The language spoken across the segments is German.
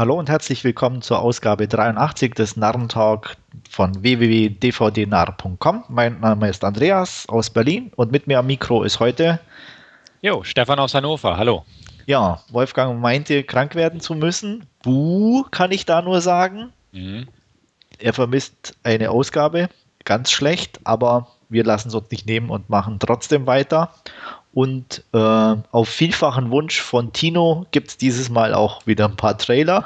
Hallo und herzlich willkommen zur Ausgabe 83 des Narrentalk von www.dvdnarr.com. Mein Name ist Andreas aus Berlin und mit mir am Mikro ist heute. Jo, Stefan aus Hannover. Hallo. Ja, Wolfgang meinte, krank werden zu müssen. Buh, kann ich da nur sagen. Mhm. Er vermisst eine Ausgabe. Ganz schlecht, aber wir lassen es uns nicht nehmen und machen trotzdem weiter. Und äh, auf vielfachen Wunsch von Tino gibt es dieses Mal auch wieder ein paar Trailer.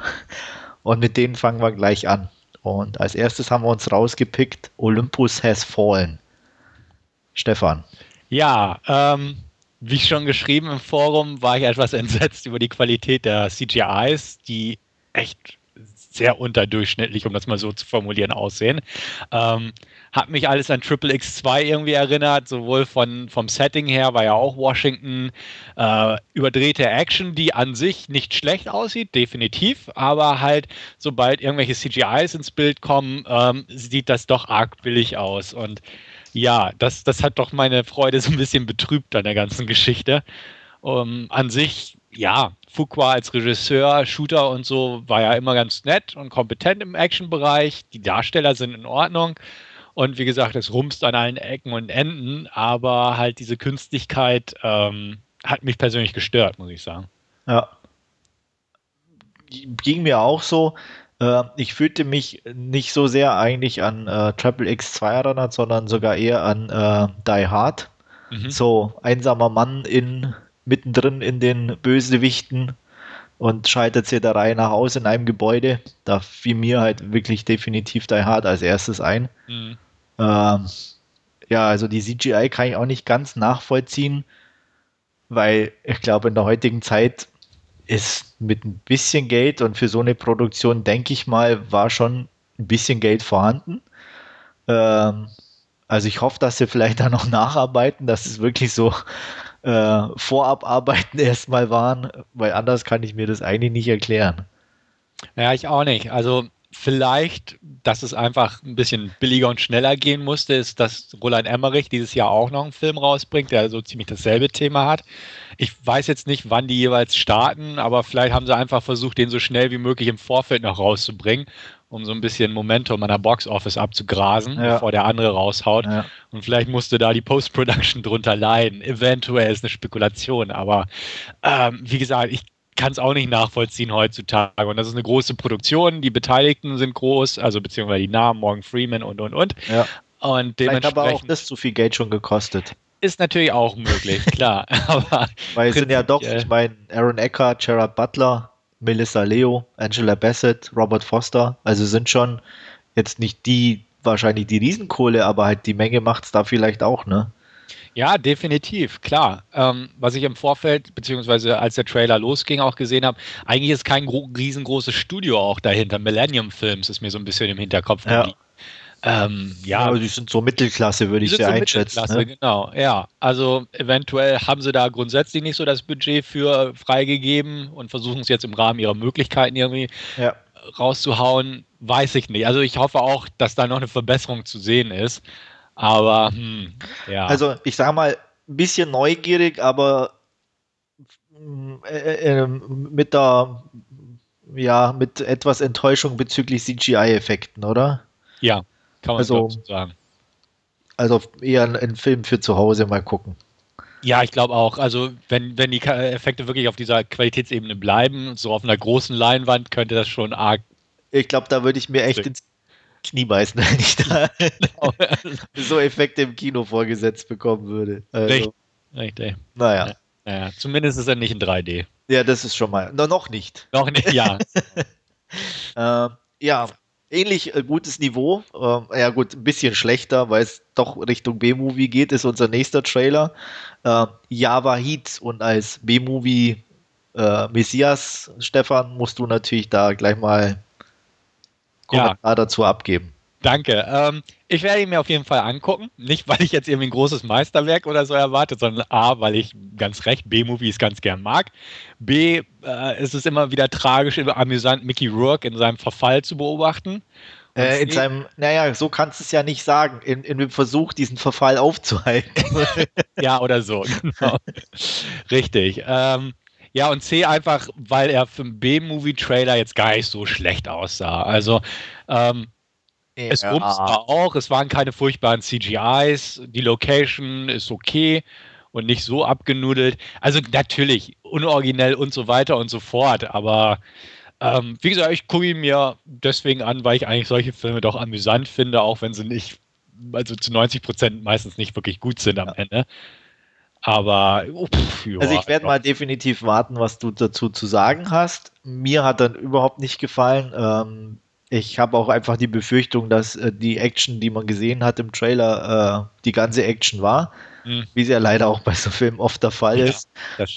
Und mit denen fangen wir gleich an. Und als erstes haben wir uns rausgepickt, Olympus has fallen. Stefan. Ja, ähm, wie schon geschrieben im Forum, war ich etwas entsetzt über die Qualität der CGIs, die echt sehr unterdurchschnittlich, um das mal so zu formulieren, aussehen. Ähm, hat mich alles an Triple X2 irgendwie erinnert, sowohl von, vom Setting her, war ja auch Washington, äh, überdrehte Action, die an sich nicht schlecht aussieht, definitiv, aber halt, sobald irgendwelche CGIs ins Bild kommen, ähm, sieht das doch arg billig aus. Und ja, das, das hat doch meine Freude so ein bisschen betrübt an der ganzen Geschichte. Um, an sich, ja, Fuqua als Regisseur, Shooter und so war ja immer ganz nett und kompetent im Action-Bereich. Die Darsteller sind in Ordnung. Und wie gesagt, es rumst an allen Ecken und Enden, aber halt diese Künstlichkeit ähm, hat mich persönlich gestört, muss ich sagen. Ja. Ging mir auch so. Äh, ich fühlte mich nicht so sehr eigentlich an äh, Triple X2 erinnert, sondern sogar eher an äh, Die Hard. Mhm. So einsamer Mann in mittendrin in den Bösewichten und scheitert sie der Reihe nach aus in einem Gebäude. Da fiel mir halt wirklich definitiv Die Hard als erstes ein. Mhm. Ähm, ja, also die CGI kann ich auch nicht ganz nachvollziehen, weil ich glaube, in der heutigen Zeit ist mit ein bisschen Geld und für so eine Produktion, denke ich mal, war schon ein bisschen Geld vorhanden. Ähm, also ich hoffe, dass sie vielleicht da noch nacharbeiten, dass es wirklich so äh, Vorabarbeiten erstmal waren, weil anders kann ich mir das eigentlich nicht erklären. Ja, ich auch nicht. Also vielleicht, dass es einfach ein bisschen billiger und schneller gehen musste, ist, dass Roland Emmerich dieses Jahr auch noch einen Film rausbringt, der so ziemlich dasselbe Thema hat. Ich weiß jetzt nicht, wann die jeweils starten, aber vielleicht haben sie einfach versucht, den so schnell wie möglich im Vorfeld noch rauszubringen, um so ein bisschen Momentum an der Box Office abzugrasen, ja. bevor der andere raushaut. Ja. Und vielleicht musste da die Post-Production drunter leiden. Eventuell ist eine Spekulation, aber ähm, wie gesagt, ich kann es auch nicht nachvollziehen heutzutage. Und das ist eine große Produktion, die Beteiligten sind groß, also beziehungsweise die Namen, Morgan Freeman und und und. Ja. Und dementsprechend. aber auch das zu viel Geld schon gekostet. Ist natürlich auch möglich, klar. aber Weil es sind ja doch, ich meine, Aaron Eckhart, Gerard Butler, Melissa Leo, Angela Bassett, Robert Foster, also sind schon jetzt nicht die, wahrscheinlich die Riesenkohle, aber halt die Menge macht es da vielleicht auch, ne? Ja, definitiv, klar. Ähm, was ich im Vorfeld, beziehungsweise als der Trailer losging, auch gesehen habe, eigentlich ist kein riesengroßes Studio auch dahinter. Millennium Films ist mir so ein bisschen im Hinterkopf ja. Ähm, ja, ja, die sind so Mittelklasse, würde ich sie so einschätzen. Mittelklasse, ne? genau. Ja, also eventuell haben sie da grundsätzlich nicht so das Budget für freigegeben und versuchen es jetzt im Rahmen ihrer Möglichkeiten irgendwie ja. rauszuhauen. Weiß ich nicht. Also ich hoffe auch, dass da noch eine Verbesserung zu sehen ist. Aber hm, ja. Also ich sage mal, ein bisschen neugierig, aber äh, äh, ähm, mit der ja, mit etwas Enttäuschung bezüglich CGI-Effekten, oder? Ja, kann man also, so sagen. Also eher ein, ein Film für zu Hause mal gucken. Ja, ich glaube auch. Also, wenn, wenn die Effekte wirklich auf dieser Qualitätsebene bleiben, so auf einer großen Leinwand, könnte das schon arg. Ich glaube, da würde ich mir echt ins Knie beißen, wenn ich da genau. so Effekte im Kino vorgesetzt bekommen würde. Also, Richtig. Richtig. Naja. Ja, naja. Zumindest ist er nicht in 3D. Ja, das ist schon mal. No, noch nicht. Noch nicht, ja. äh, ja, ähnlich äh, gutes Niveau. Äh, ja, gut, ein bisschen schlechter, weil es doch Richtung B-Movie geht, ist unser nächster Trailer. Äh, Java Heat und als B-Movie äh, Messias, Stefan, musst du natürlich da gleich mal Kommentar ja. dazu abgeben. Danke. Ähm, ich werde ihn mir auf jeden Fall angucken. Nicht, weil ich jetzt irgendwie ein großes Meisterwerk oder so erwarte, sondern A, weil ich ganz recht B-Movies ganz gern mag. B, äh, ist es immer wieder tragisch, amüsant, Mickey Rourke in seinem Verfall zu beobachten. Äh, in seinem, naja, so kannst du es ja nicht sagen, in, in dem Versuch, diesen Verfall aufzuhalten. ja, oder so, genau. Richtig. Ähm, Ja, und C einfach, weil er für einen B-Movie-Trailer jetzt gar nicht so schlecht aussah. Also, ähm, ja. es bumst auch, es waren keine furchtbaren CGIs, die Location ist okay und nicht so abgenudelt. Also natürlich, unoriginell und so weiter und so fort, aber ähm, wie gesagt, ich gucke ihn mir deswegen an, weil ich eigentlich solche Filme doch amüsant finde, auch wenn sie nicht, also zu 90 Prozent meistens nicht wirklich gut sind am Ende. Aber oh, pff, ja, also ich werde mal definitiv warten, was du dazu zu sagen hast. Mir hat dann überhaupt nicht gefallen. Ähm, ich habe auch einfach die Befürchtung, dass äh, die Action, die man gesehen hat im Trailer, äh, die ganze Action war, mhm. wie es ja leider auch bei so Filmen oft der Fall ja, ist.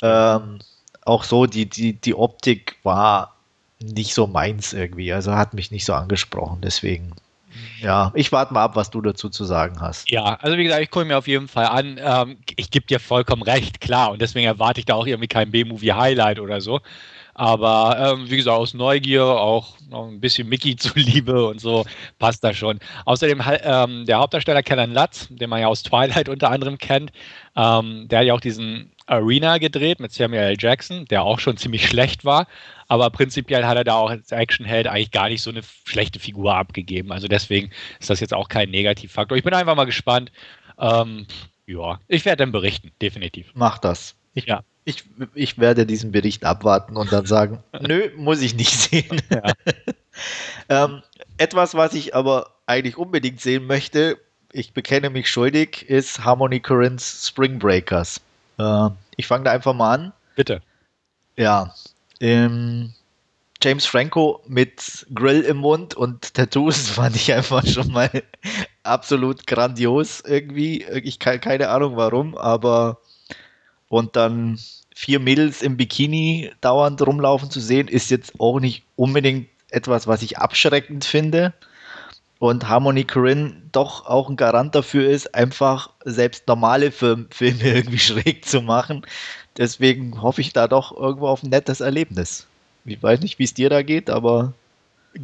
Ähm, auch so, die, die, die Optik war nicht so meins irgendwie. Also hat mich nicht so angesprochen. Deswegen ja, ich warte mal ab, was du dazu zu sagen hast. Ja, also wie gesagt, ich gucke mir auf jeden Fall an. Ähm, ich gebe dir vollkommen recht, klar. Und deswegen erwarte ich da auch irgendwie kein B-Movie-Highlight oder so. Aber ähm, wie gesagt, aus Neugier, auch noch ein bisschen Mickey zuliebe und so, passt das schon. Außerdem ähm, der Hauptdarsteller Kellen Lutz, den man ja aus Twilight unter anderem kennt, ähm, der hat ja auch diesen Arena gedreht mit Samuel L. Jackson, der auch schon ziemlich schlecht war. Aber prinzipiell hat er da auch als Actionheld eigentlich gar nicht so eine schlechte Figur abgegeben. Also deswegen ist das jetzt auch kein Negativfaktor. Ich bin einfach mal gespannt. Ähm, ja, ich werde dann berichten, definitiv. Mach das. Ich, ja. Ich, ich werde diesen Bericht abwarten und dann sagen, nö, muss ich nicht sehen. Ja. ähm, etwas, was ich aber eigentlich unbedingt sehen möchte, ich bekenne mich schuldig, ist Harmony Corinne's Spring Breakers. Äh, ich fange da einfach mal an. Bitte. Ja, ähm, James Franco mit Grill im Mund und Tattoos fand ich einfach schon mal absolut grandios irgendwie. Ich kann keine Ahnung warum, aber und dann vier Mädels im Bikini dauernd rumlaufen zu sehen, ist jetzt auch nicht unbedingt etwas, was ich abschreckend finde. Und Harmony Corinne doch auch ein Garant dafür ist, einfach selbst normale Film Filme irgendwie schräg zu machen. Deswegen hoffe ich da doch irgendwo auf ein nettes Erlebnis. Ich weiß nicht, wie es dir da geht, aber.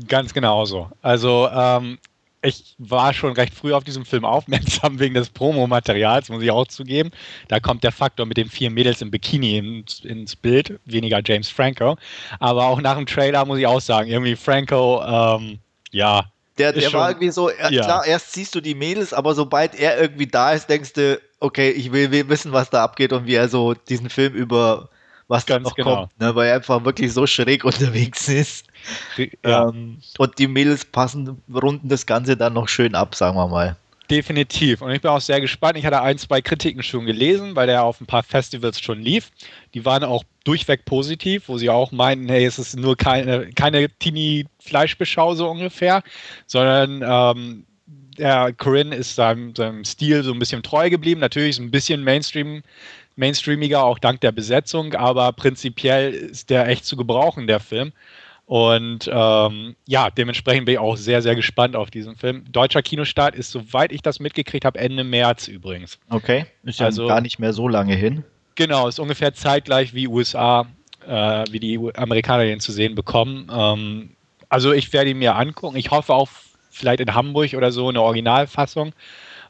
Ganz genauso. Also, ähm, ich war schon recht früh auf diesem Film aufmerksam wegen des Promomaterials, muss ich auch zugeben. Da kommt der Faktor mit den vier Mädels im Bikini ins, ins, Bild, weniger James Franco. Aber auch nach dem Trailer muss ich auch sagen, irgendwie Franco, ähm, ja. Der, der schon, war irgendwie so, ja. klar, erst siehst du die Mädels, aber sobald er irgendwie da ist, denkst du, okay, ich will, will, wissen, was da abgeht und wie er so diesen Film über was da noch genau. kommt, ne, weil er einfach wirklich so schräg unterwegs ist. Ja. Ähm, und die Mädels passen, runden das Ganze dann noch schön ab, sagen wir mal. Definitiv. Und ich bin auch sehr gespannt. Ich hatte ein, zwei Kritiken schon gelesen, weil der auf ein paar Festivals schon lief. Die waren auch durchweg positiv, wo sie auch meinten, hey, es ist nur keine, keine Teenie-Fleischbeschau so ungefähr, sondern ähm, der Corinne ist seinem, seinem Stil so ein bisschen treu geblieben. Natürlich ist ein bisschen Mainstream, mainstreamiger, auch dank der Besetzung, aber prinzipiell ist der echt zu gebrauchen, der Film. Und ähm, ja, dementsprechend bin ich auch sehr, sehr gespannt auf diesen Film. Deutscher Kinostart ist, soweit ich das mitgekriegt habe, Ende März übrigens. Okay, ist ja also, gar nicht mehr so lange hin. Genau, ist ungefähr zeitgleich wie USA, äh, wie die Amerikaner den zu sehen bekommen. Ähm, also ich werde ihn mir angucken. Ich hoffe auch vielleicht in Hamburg oder so eine Originalfassung,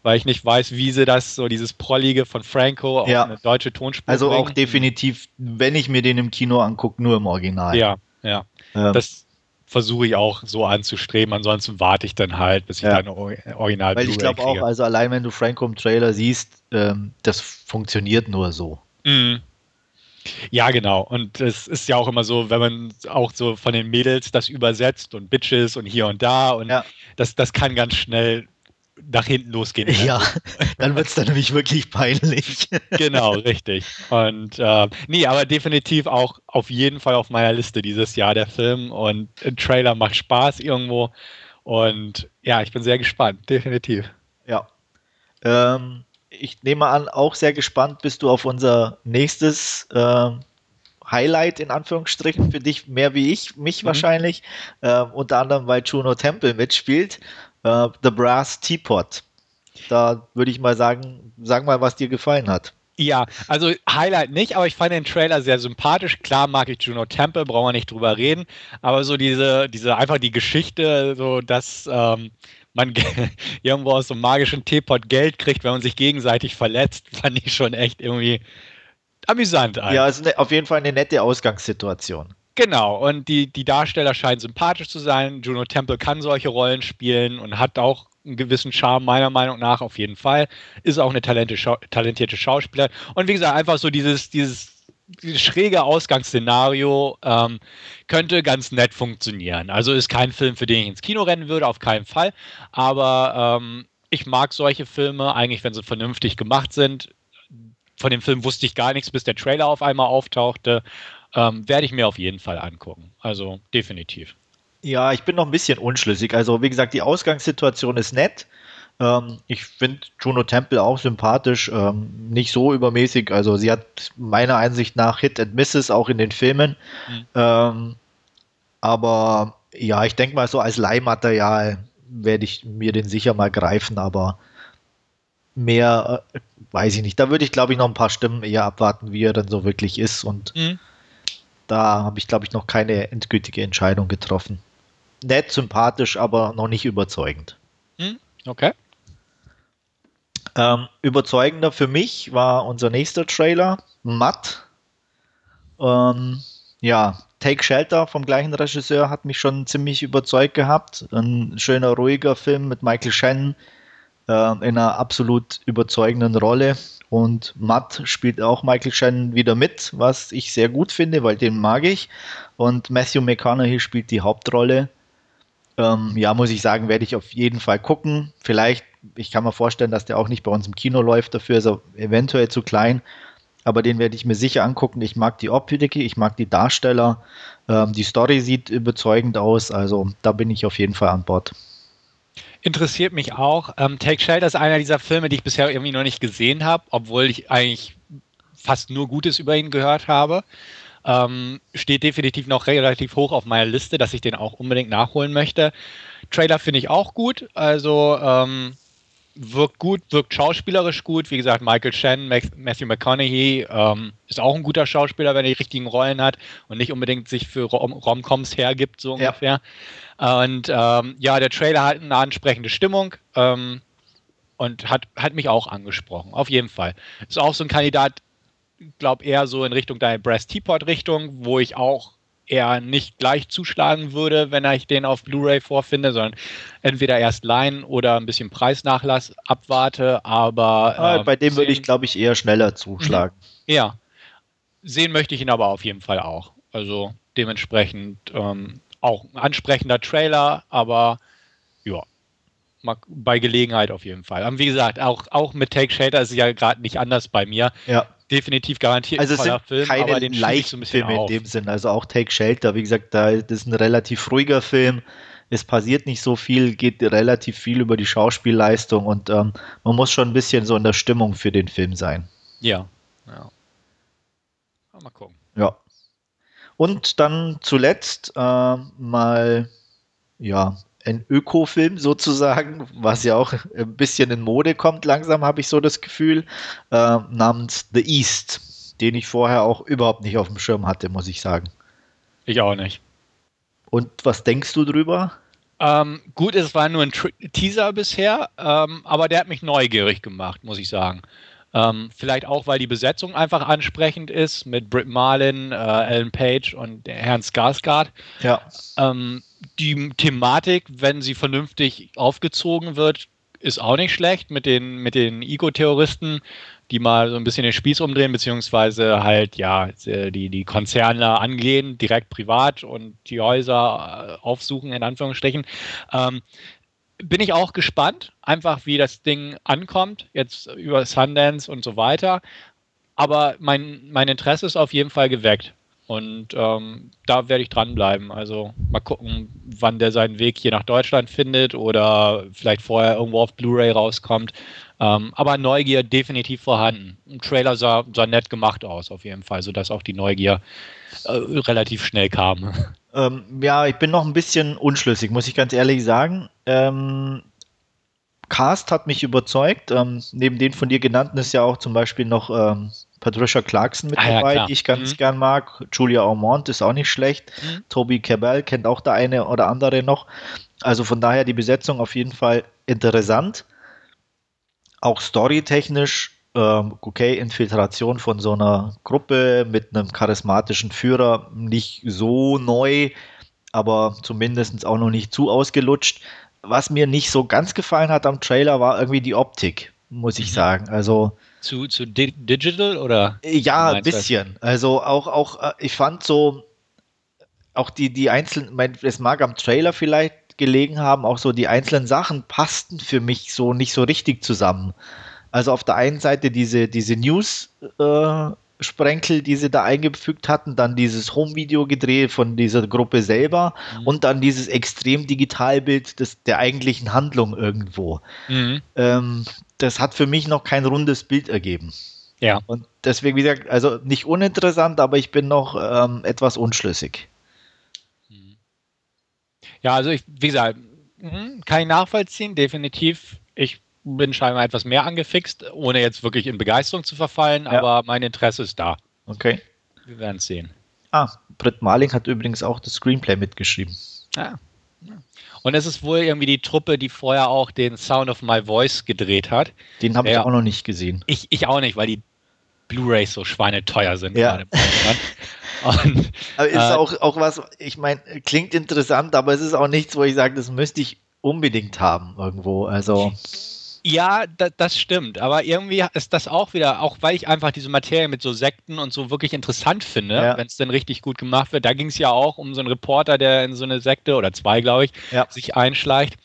weil ich nicht weiß, wie sie das, so dieses Prollige von Franco auf ja. eine deutsche Tonspur Also bringen. auch definitiv, wenn ich mir den im Kino angucke, nur im Original. Ja, ja. Ähm. Das versuche ich auch so anzustreben, ansonsten warte ich dann halt, bis ich ja. dann Original Weil ich glaube auch, also allein wenn du Franco im Trailer siehst, ähm, das funktioniert nur so. Mhm. Ja, genau. Und es ist ja auch immer so, wenn man auch so von den Mädels das übersetzt und Bitches und hier und da und ja. das, das kann ganz schnell nach hinten losgehen. Ja, dann wird es dann nämlich wirklich peinlich. genau, richtig. Und äh, nee, aber definitiv auch auf jeden Fall auf meiner Liste dieses Jahr der Film und ein Trailer macht Spaß irgendwo. Und ja, ich bin sehr gespannt, definitiv. Ja. Ähm, ich nehme an, auch sehr gespannt bist du auf unser nächstes äh, Highlight in Anführungsstrichen für dich, mehr wie ich, mich mhm. wahrscheinlich. Äh, unter anderem, weil Juno Temple mitspielt. Äh, The Brass Teapot. Da würde ich mal sagen, sag mal, was dir gefallen hat. Ja, also Highlight nicht, aber ich fand den Trailer sehr sympathisch. Klar mag ich Juno Temple, brauchen wir nicht drüber reden, aber so diese, diese einfach die Geschichte, so dass ähm, man irgendwo aus so einem magischen Teepot Geld kriegt, wenn man sich gegenseitig verletzt, fand ich schon echt irgendwie amüsant an. Ja, es ist auf jeden Fall eine nette Ausgangssituation. Genau, und die, die Darsteller scheinen sympathisch zu sein. Juno Temple kann solche Rollen spielen und hat auch einen gewissen Charme, meiner Meinung nach, auf jeden Fall. Ist auch eine talentierte Schauspielerin. Und wie gesagt, einfach so dieses, dieses dieses schräge Ausgangsszenario ähm, könnte ganz nett funktionieren. Also ist kein Film, für den ich ins Kino rennen würde, auf keinen Fall. Aber ähm, ich mag solche Filme, eigentlich, wenn sie vernünftig gemacht sind. Von dem Film wusste ich gar nichts, bis der Trailer auf einmal auftauchte. Ähm, werde ich mir auf jeden Fall angucken. Also definitiv. Ja, ich bin noch ein bisschen unschlüssig. Also, wie gesagt, die Ausgangssituation ist nett. Ähm, ich finde Juno Temple auch sympathisch, ähm, nicht so übermäßig. Also, sie hat meiner Einsicht nach Hit and Misses auch in den Filmen. Mhm. Ähm, aber ja, ich denke mal, so als Leihmaterial werde ich mir den sicher mal greifen, aber mehr äh, weiß ich nicht. Da würde ich, glaube ich, noch ein paar Stimmen eher abwarten, wie er dann so wirklich ist. Und mhm. Da habe ich, glaube ich, noch keine endgültige Entscheidung getroffen nett, sympathisch, aber noch nicht überzeugend. Hm, okay. Ähm, überzeugender für mich war unser nächster Trailer, Matt. Ähm, ja, Take Shelter vom gleichen Regisseur hat mich schon ziemlich überzeugt gehabt. Ein schöner, ruhiger Film mit Michael Shannon äh, in einer absolut überzeugenden Rolle. Und Matt spielt auch Michael Shannon wieder mit, was ich sehr gut finde, weil den mag ich. Und Matthew McConaughey spielt die Hauptrolle. Ähm, ja, muss ich sagen, werde ich auf jeden Fall gucken. Vielleicht, ich kann mir vorstellen, dass der auch nicht bei uns im Kino läuft, dafür ist er eventuell zu klein. Aber den werde ich mir sicher angucken. Ich mag die Optik, ich mag die Darsteller. Ähm, die Story sieht überzeugend aus. Also da bin ich auf jeden Fall an Bord. Interessiert mich auch. Ähm, Take Shelter ist einer dieser Filme, die ich bisher irgendwie noch nicht gesehen habe, obwohl ich eigentlich fast nur Gutes über ihn gehört habe. Ähm, steht definitiv noch relativ hoch auf meiner Liste, dass ich den auch unbedingt nachholen möchte. Trailer finde ich auch gut. Also ähm, wirkt gut, wirkt schauspielerisch gut. Wie gesagt, Michael Shannon, Matthew McConaughey ähm, ist auch ein guter Schauspieler, wenn er die richtigen Rollen hat und nicht unbedingt sich für Rom Romcoms hergibt, so ungefähr. Ja. Und ähm, ja, der Trailer hat eine ansprechende Stimmung ähm, und hat, hat mich auch angesprochen, auf jeden Fall. Ist auch so ein Kandidat, glaube eher so in Richtung deine Brass Teapot Richtung, wo ich auch eher nicht gleich zuschlagen würde, wenn ich den auf Blu-ray vorfinde, sondern entweder erst leihen oder ein bisschen Preisnachlass abwarte, aber ah, äh, bei dem würde ich glaube ich eher schneller zuschlagen. Mhm. Ja. Sehen möchte ich ihn aber auf jeden Fall auch. Also dementsprechend ähm, auch ein ansprechender Trailer, aber ja, bei Gelegenheit auf jeden Fall. Aber wie gesagt, auch, auch mit Take Shelter ist es ja gerade nicht anders bei mir. Ja definitiv garantiert also es sind Film, keine leichten so Filme in dem Sinn. Also auch Take Shelter, wie gesagt, da das ist ein relativ ruhiger Film. Es passiert nicht so viel, geht relativ viel über die Schauspielleistung und ähm, man muss schon ein bisschen so in der Stimmung für den Film sein. Ja. ja. Mal gucken. Ja. Und dann zuletzt äh, mal ja ein Ökofilm sozusagen, was ja auch ein bisschen in Mode kommt, langsam habe ich so das Gefühl, äh, namens The East, den ich vorher auch überhaupt nicht auf dem Schirm hatte, muss ich sagen. Ich auch nicht. Und was denkst du drüber? Ähm, gut, es war nur ein Teaser bisher, ähm, aber der hat mich neugierig gemacht, muss ich sagen. Ähm, vielleicht auch, weil die Besetzung einfach ansprechend ist mit Britt Marlin, äh, Ellen Page und Herrn Skarsgård. Ja. Ähm, die Thematik, wenn sie vernünftig aufgezogen wird, ist auch nicht schlecht mit den, mit den Ego-Terroristen, die mal so ein bisschen den Spieß umdrehen, beziehungsweise halt, ja, die, die Konzerne angehen, direkt privat und die Häuser äh, aufsuchen, in Anführungsstrichen. Ähm, bin ich auch gespannt, einfach wie das Ding ankommt, jetzt über Sundance und so weiter. Aber mein, mein Interesse ist auf jeden Fall geweckt. Und ähm, da werde ich dranbleiben. Also mal gucken, wann der seinen Weg hier nach Deutschland findet oder vielleicht vorher irgendwo auf Blu-ray rauskommt. Ähm, aber Neugier definitiv vorhanden. Ein Trailer sah, sah nett gemacht aus, auf jeden Fall, sodass auch die Neugier äh, relativ schnell kam. Ähm, ja, ich bin noch ein bisschen unschlüssig, muss ich ganz ehrlich sagen. Ähm, Cast hat mich überzeugt. Ähm, neben den von dir genannten ist ja auch zum Beispiel noch ähm, Patricia Clarkson mit ah, dabei, ja, die ich ganz mhm. gern mag. Julia Ormond ist auch nicht schlecht. Mhm. Toby Cabell kennt auch der eine oder andere noch. Also von daher die Besetzung auf jeden Fall interessant. Auch storytechnisch ähm, okay, Infiltration von so einer Gruppe mit einem charismatischen Führer nicht so neu, aber zumindest auch noch nicht zu ausgelutscht. Was mir nicht so ganz gefallen hat am Trailer, war irgendwie die Optik, muss ich mhm. sagen. Also zu, zu di digital oder? Ja, ein bisschen. Das? Also auch, auch, äh, ich fand so, auch die, die einzelnen, es mag am Trailer vielleicht gelegen haben, auch so die einzelnen Sachen passten für mich so nicht so richtig zusammen. Also auf der einen Seite diese, diese News, äh, die sie da eingefügt hatten, dann dieses Home-Video gedreht von dieser Gruppe selber mhm. und dann dieses extrem Digitalbild des, der eigentlichen Handlung irgendwo. Mhm. Ähm, das hat für mich noch kein rundes Bild ergeben. Ja. Und deswegen, wie gesagt, also nicht uninteressant, aber ich bin noch ähm, etwas unschlüssig. Ja, also ich, wie gesagt, hm, kann ich nachvollziehen, definitiv. Ich bin scheinbar etwas mehr angefixt, ohne jetzt wirklich in Begeisterung zu verfallen, ja. aber mein Interesse ist da. Okay. Wir werden es sehen. Ah, Britt Marling hat übrigens auch das Screenplay mitgeschrieben. Ah. Und es ist wohl irgendwie die Truppe, die vorher auch den Sound of My Voice gedreht hat. Den habe ich auch noch nicht gesehen. Ich, ich auch nicht, weil die Blu-rays so schweineteuer sind. Ja. Und, aber ist äh, auch, auch was, ich meine, klingt interessant, aber es ist auch nichts, wo ich sage, das müsste ich unbedingt haben irgendwo. Also. Ja, da, das stimmt. Aber irgendwie ist das auch wieder, auch weil ich einfach diese Materie mit so Sekten und so wirklich interessant finde, ja. wenn es denn richtig gut gemacht wird. Da ging es ja auch um so einen Reporter, der in so eine Sekte oder zwei, glaube ich, ja. sich einschleicht.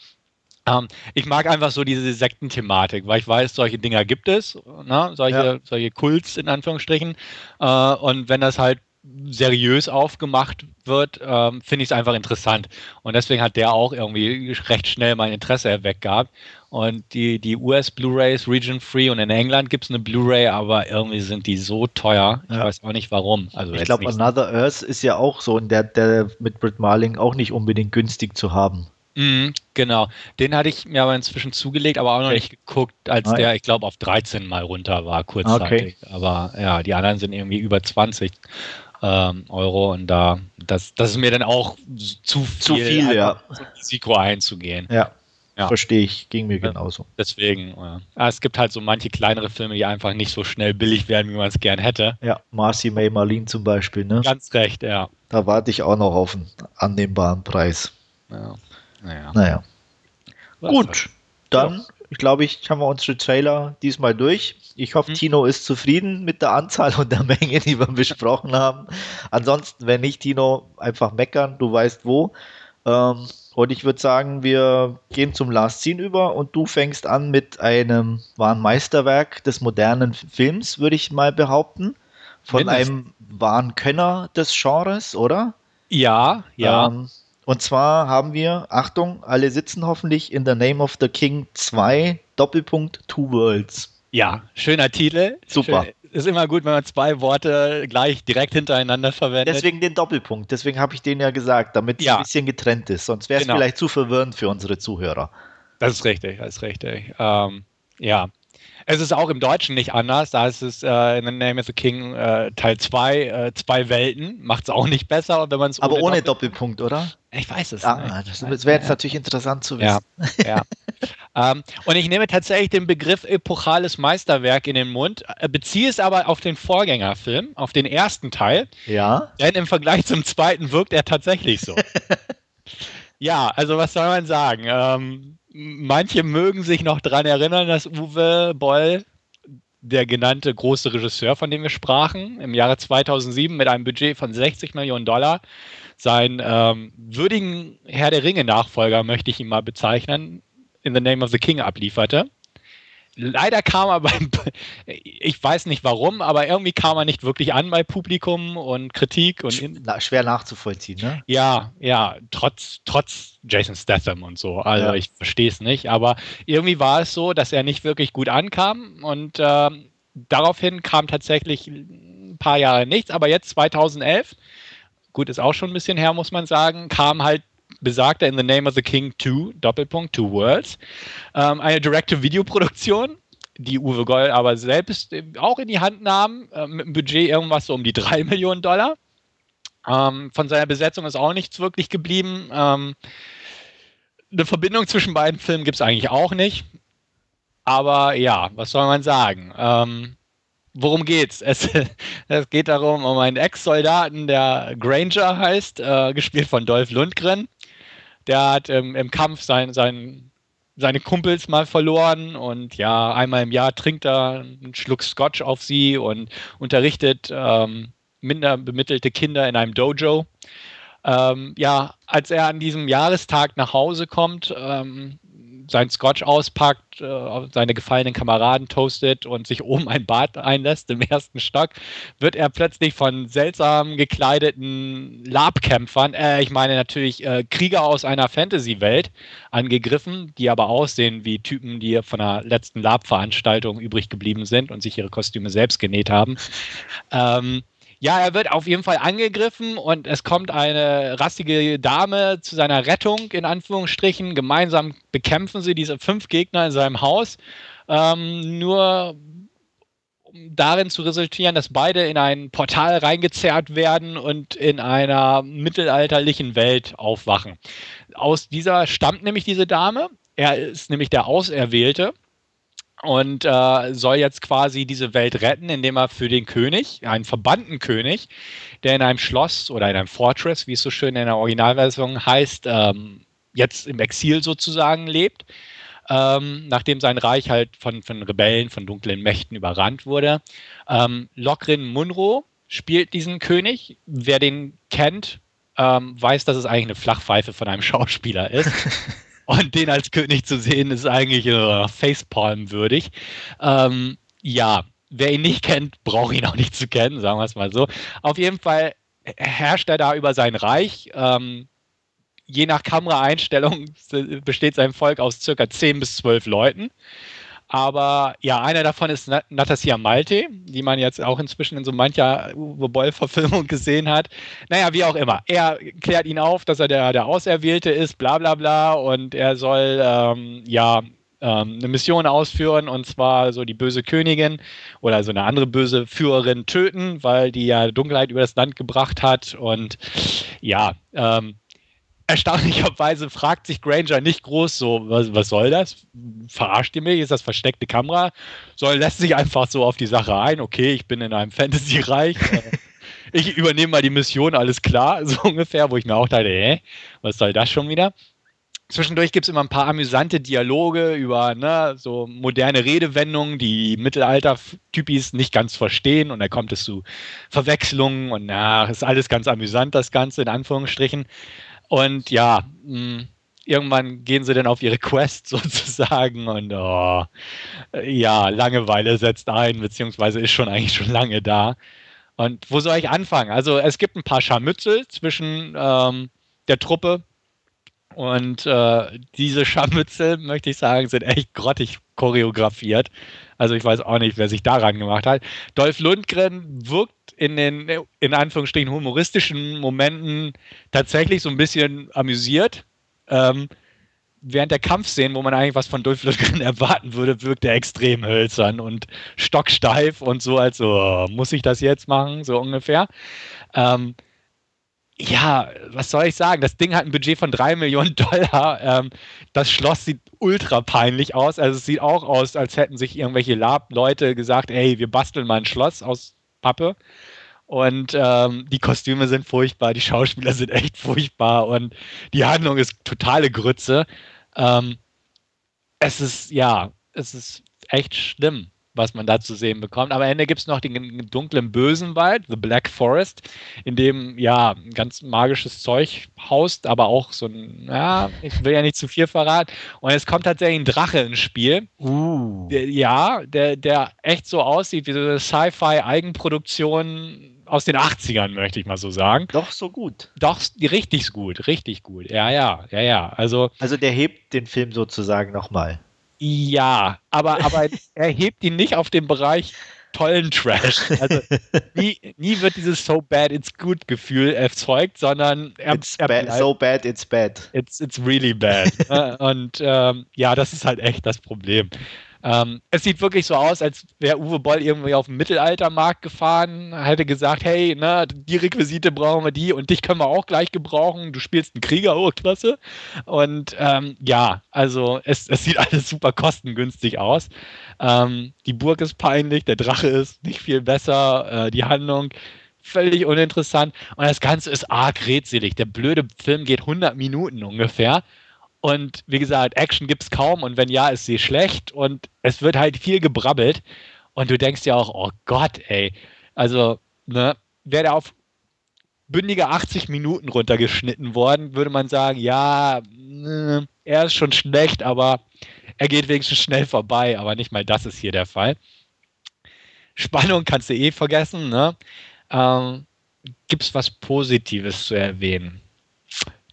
Ähm, ich mag einfach so diese Sektenthematik, weil ich weiß, solche Dinger gibt es, ne? solche, ja. solche Kults in Anführungsstrichen. Äh, und wenn das halt seriös aufgemacht wird, ähm, finde ich es einfach interessant. Und deswegen hat der auch irgendwie recht schnell mein Interesse erweckt gehabt. Und die, die US Blu-rays Region Free und in England gibt es eine Blu-ray, aber irgendwie sind die so teuer. Ich ja. weiß auch nicht warum. Also ich glaube, Another Earth ist ja auch so, der, der mit Britt Marling auch nicht unbedingt günstig zu haben. Mhm, genau. Den hatte ich mir aber inzwischen zugelegt, aber auch noch nicht geguckt, als ah, der, ich glaube, auf 13 mal runter war, kurzzeitig. Okay. Aber ja, die anderen sind irgendwie über 20 ähm, Euro und da, das, das ist mir dann auch zu viel, zu viel ja. Risiko einzugehen. Ja. Ja. Verstehe ich, ging mir genauso. Deswegen, ja. Ah, es gibt halt so manche kleinere Filme, die einfach nicht so schnell billig werden, wie man es gern hätte. Ja, Marcy May Marlene zum Beispiel, ne? Ganz recht, ja. Da warte ich auch noch auf einen annehmbaren Preis. Ja. Naja. naja. Gut, dann, ich glaube, ich haben wir unsere Trailer diesmal durch. Ich hoffe, hm. Tino ist zufrieden mit der Anzahl und der Menge, die wir besprochen haben. Ansonsten, wenn nicht, Tino, einfach meckern, du weißt wo. Ähm, und ich würde sagen, wir gehen zum Last Scene über und du fängst an mit einem wahren Meisterwerk des modernen Films, würde ich mal behaupten. Von Mindest. einem wahren Könner des Genres, oder? Ja, ja. Ähm, und zwar haben wir, Achtung, alle sitzen hoffentlich in The Name of the King 2, Doppelpunkt Two Worlds. Ja, schöner Titel. Super. Schön, ist immer gut, wenn man zwei Worte gleich direkt hintereinander verwendet. Deswegen den Doppelpunkt, deswegen habe ich den ja gesagt, damit es ja. ein bisschen getrennt ist. Sonst wäre es genau. vielleicht zu verwirrend für unsere Zuhörer. Das ist richtig, das ist richtig. Ähm, ja. Es ist auch im Deutschen nicht anders. Da ist es äh, in The Name of the King äh, Teil 2, äh, zwei Welten. Macht es auch nicht besser, wenn man es Aber ohne, ohne Doppelpunkt, oder? Ich weiß es ah, nicht. Das wäre jetzt ja. natürlich interessant zu wissen. Ja, ja. ähm, und ich nehme tatsächlich den Begriff epochales Meisterwerk in den Mund, äh, beziehe es aber auf den Vorgängerfilm, auf den ersten Teil. Ja. Denn im Vergleich zum zweiten wirkt er tatsächlich so. ja, also was soll man sagen? Ähm, manche mögen sich noch daran erinnern, dass Uwe Boll, der genannte große Regisseur, von dem wir sprachen, im Jahre 2007 mit einem Budget von 60 Millionen Dollar seinen ähm, würdigen Herr der Ringe-Nachfolger, möchte ich ihn mal bezeichnen, in The Name of the King ablieferte. Leider kam er beim, ich weiß nicht warum, aber irgendwie kam er nicht wirklich an bei Publikum und Kritik und schwer nachzuvollziehen, ne? Ja, ja, trotz, trotz Jason Statham und so. Also ja. ich verstehe es nicht, aber irgendwie war es so, dass er nicht wirklich gut ankam und äh, daraufhin kam tatsächlich ein paar Jahre nichts, aber jetzt 2011, gut, ist auch schon ein bisschen her, muss man sagen, kam halt besagte In the Name of the King 2, Doppelpunkt, Two Worlds, ähm, eine Direct-to-Video-Produktion, die Uwe Goll aber selbst auch in die Hand nahm, äh, mit einem Budget irgendwas so um die 3 Millionen Dollar. Ähm, von seiner Besetzung ist auch nichts wirklich geblieben. Ähm, eine Verbindung zwischen beiden Filmen gibt es eigentlich auch nicht. Aber ja, was soll man sagen? Ähm, worum geht's? Es, es, geht darum, um einen Ex-Soldaten, der Granger heißt, äh, gespielt von Dolph Lundgren. Der hat ähm, im Kampf sein, sein, seine Kumpels mal verloren und ja, einmal im Jahr trinkt er einen Schluck Scotch auf sie und unterrichtet ähm, minder bemittelte Kinder in einem Dojo. Ähm, ja, als er an diesem Jahrestag nach Hause kommt, ähm, sein Scotch auspackt, äh, seine gefallenen Kameraden toastet und sich oben ein Bad einlässt im ersten Stock, wird er plötzlich von seltsam gekleideten Labkämpfern, äh, ich meine natürlich äh, Krieger aus einer Fantasy-Welt, angegriffen, die aber aussehen wie Typen, die von der letzten Lab-Veranstaltung übrig geblieben sind und sich ihre Kostüme selbst genäht haben. Ähm, ja, er wird auf jeden Fall angegriffen und es kommt eine rassige Dame zu seiner Rettung, in Anführungsstrichen. Gemeinsam bekämpfen sie diese fünf Gegner in seinem Haus. Ähm, nur um darin zu resultieren, dass beide in ein Portal reingezerrt werden und in einer mittelalterlichen Welt aufwachen. Aus dieser stammt nämlich diese Dame. Er ist nämlich der Auserwählte und äh, soll jetzt quasi diese Welt retten, indem er für den König, einen verbannten König, der in einem Schloss oder in einem Fortress, wie es so schön in der Originalversion heißt, ähm, jetzt im Exil sozusagen lebt, ähm, nachdem sein Reich halt von, von Rebellen, von dunklen Mächten überrannt wurde. Ähm, Lokrin Munro spielt diesen König. Wer den kennt, ähm, weiß, dass es eigentlich eine Flachpfeife von einem Schauspieler ist. Und den als König zu sehen, ist eigentlich äh, Facepalm würdig. Ähm, ja, wer ihn nicht kennt, braucht ihn auch nicht zu kennen, sagen wir es mal so. Auf jeden Fall herrscht er da über sein Reich. Ähm, je nach Kameraeinstellung besteht sein Volk aus circa 10 bis 12 Leuten. Aber ja, einer davon ist Natassia Malte, die man jetzt auch inzwischen in so mancher Uwe Boll-Verfilmung gesehen hat. Naja, wie auch immer. Er klärt ihn auf, dass er der, der Auserwählte ist, bla bla bla. Und er soll ähm, ja ähm, eine Mission ausführen und zwar so die böse Königin oder so eine andere böse Führerin töten, weil die ja Dunkelheit über das Land gebracht hat. Und ja, ähm, erstaunlicherweise fragt sich Granger nicht groß so, was, was soll das? Verarscht ihr mich? Ist das versteckte Kamera? Sondern lässt sich einfach so auf die Sache ein. Okay, ich bin in einem Fantasy-Reich. Äh, ich übernehme mal die Mission, alles klar, so ungefähr, wo ich mir auch dachte, hä, was soll das schon wieder? Zwischendurch gibt es immer ein paar amüsante Dialoge über ne, so moderne Redewendungen, die Mittelalter-Typis nicht ganz verstehen und da kommt es zu Verwechslungen und na, ist alles ganz amüsant, das Ganze in Anführungsstrichen. Und ja, mh, hm, irgendwann gehen sie dann auf ihre Quest sozusagen und oh, ja, Langeweile setzt ein, beziehungsweise ist schon eigentlich schon lange da. Und wo soll ich anfangen? Also es gibt ein paar Scharmützel zwischen ähm, der Truppe und äh, diese Scharmützel, möchte ich sagen, sind echt grottig choreografiert. Also ich weiß auch nicht, wer sich daran gemacht hat. Dolph Lundgren wirkt in den, in Anführungsstrichen, humoristischen Momenten tatsächlich so ein bisschen amüsiert. Ähm, während der Kampfszenen, wo man eigentlich was von Dolph Lundgren erwarten würde, wirkt er extrem hölzern und stocksteif und so, als so, oh, muss ich das jetzt machen, so ungefähr. Ähm, ja, was soll ich sagen? Das Ding hat ein Budget von drei Millionen Dollar. Ähm, das Schloss sieht ultra peinlich aus. Also es sieht auch aus, als hätten sich irgendwelche Lab-Leute gesagt, ey, wir basteln mal ein Schloss aus Pappe. Und ähm, die Kostüme sind furchtbar, die Schauspieler sind echt furchtbar und die Handlung ist totale Grütze. Ähm, es ist, ja, es ist echt schlimm was man da zu sehen bekommt. Am Ende gibt es noch den dunklen bösen Wald, The Black Forest, in dem ja ganz magisches Zeug haust, aber auch so ein, ja, ich will ja nicht zu viel verraten. Und es kommt tatsächlich ein Drache ins Spiel. Uh. Der, ja, der, der echt so aussieht wie so eine Sci-Fi-Eigenproduktion aus den 80ern, möchte ich mal so sagen. Doch so gut. Doch, richtig gut, richtig gut. Ja, ja, ja, ja. Also, also der hebt den Film sozusagen nochmal. Ja, aber, aber er hebt ihn nicht auf den Bereich tollen Trash. Also nie, nie wird dieses So Bad It's Good Gefühl erzeugt, sondern er, er bad, so bad it's bad. It's, it's really bad. Und ähm, ja, das ist halt echt das Problem. Ähm, es sieht wirklich so aus, als wäre Uwe Boll irgendwie auf dem Mittelaltermarkt gefahren, hätte gesagt, hey, ne, die Requisite brauchen wir die und dich können wir auch gleich gebrauchen. Du spielst einen Krieger, oh, klasse. Und ähm, ja, also es, es, sieht alles super kostengünstig aus. Ähm, die Burg ist peinlich, der Drache ist nicht viel besser, äh, die Handlung völlig uninteressant und das Ganze ist arg redselig. Der blöde Film geht 100 Minuten ungefähr und wie gesagt, Action gibt es kaum und wenn ja, ist sie schlecht und es wird halt viel gebrabbelt. Und du denkst ja auch, oh Gott, ey. Also, ne, wäre der auf bündige 80 Minuten runtergeschnitten worden, würde man sagen, ja, ne, er ist schon schlecht, aber er geht wenigstens schnell vorbei. Aber nicht mal das ist hier der Fall. Spannung kannst du eh vergessen, ne? Ähm, Gibt es was Positives zu erwähnen?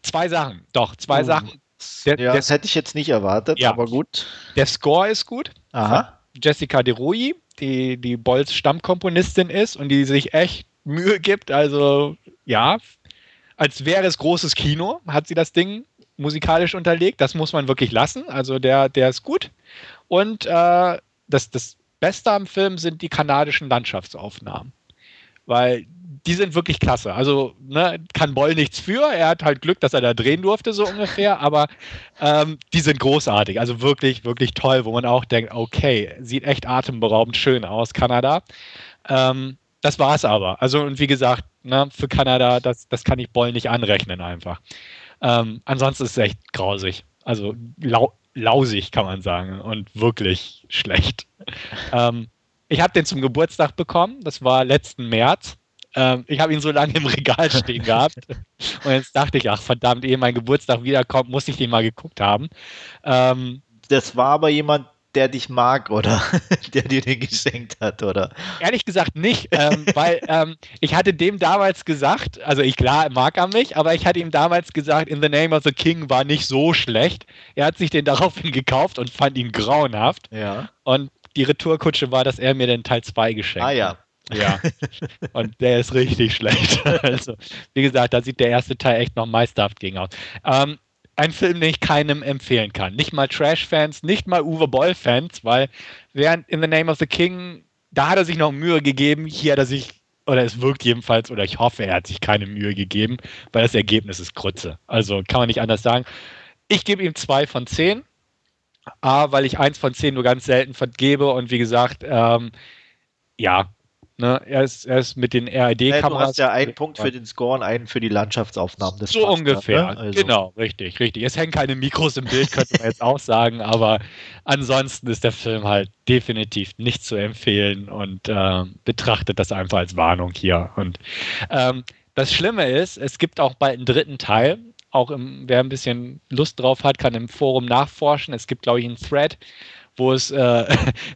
Zwei Sachen, doch, zwei oh. Sachen der, ja, der, das hätte ich jetzt nicht erwartet, ja. aber gut. Der Score ist gut. Aha. Jessica De Rui, die, die Bolls Stammkomponistin ist und die sich echt Mühe gibt. Also, ja, als wäre es großes Kino, hat sie das Ding musikalisch unterlegt. Das muss man wirklich lassen. Also, der, der ist gut. Und äh, das, das Beste am Film sind die kanadischen Landschaftsaufnahmen. Weil die sind wirklich klasse. Also ne, kann Boll nichts für. Er hat halt Glück, dass er da drehen durfte, so ungefähr. Aber ähm, die sind großartig. Also wirklich, wirklich toll, wo man auch denkt, okay, sieht echt atemberaubend schön aus, Kanada. Ähm, das es aber. Also, und wie gesagt, ne, für Kanada, das, das kann ich Boll nicht anrechnen einfach. Ähm, ansonsten ist es echt grausig. Also lau lausig, kann man sagen. Und wirklich schlecht. ähm, ich habe den zum Geburtstag bekommen. Das war letzten März. Ähm, ich habe ihn so lange im Regal stehen gehabt. Und jetzt dachte ich, ach verdammt, ehe mein Geburtstag wiederkommt, muss ich den mal geguckt haben. Ähm, das war aber jemand, der dich mag oder der dir den geschenkt hat, oder? Ehrlich gesagt nicht, ähm, weil ähm, ich hatte dem damals gesagt, also ich klar mag er mich, aber ich hatte ihm damals gesagt, In the Name of the King war nicht so schlecht. Er hat sich den daraufhin gekauft und fand ihn grauenhaft. Ja. Und die Retourkutsche war, dass er mir den Teil 2 geschenkt hat. Ah ja, ja, und der ist richtig schlecht. Also, wie gesagt, da sieht der erste Teil echt noch meisterhaft gegen aus. Ähm, ein Film, den ich keinem empfehlen kann. Nicht mal Trash-Fans, nicht mal Uwe Boll-Fans, weil während In the Name of the King, da hat er sich noch Mühe gegeben, hier hat er sich, oder es wirkt jedenfalls, oder ich hoffe, er hat sich keine Mühe gegeben, weil das Ergebnis ist Grütze. Also kann man nicht anders sagen. Ich gebe ihm zwei von zehn. A, weil ich eins von zehn nur ganz selten vergebe und wie gesagt, ähm, ja, Ne, er, ist, er ist mit den RID-Kameras. Du hast ja einen Punkt für den Score und einen für die Landschaftsaufnahmen. Das so ungefähr. Dann, ne? also. Genau, richtig, richtig. Es hängen keine Mikros im Bild, könnte man jetzt auch sagen, aber ansonsten ist der Film halt definitiv nicht zu empfehlen und äh, betrachtet das einfach als Warnung hier. Und ähm, das Schlimme ist, es gibt auch bald einen dritten Teil. Auch im, wer ein bisschen Lust drauf hat, kann im Forum nachforschen. Es gibt, glaube ich, einen Thread wo es äh,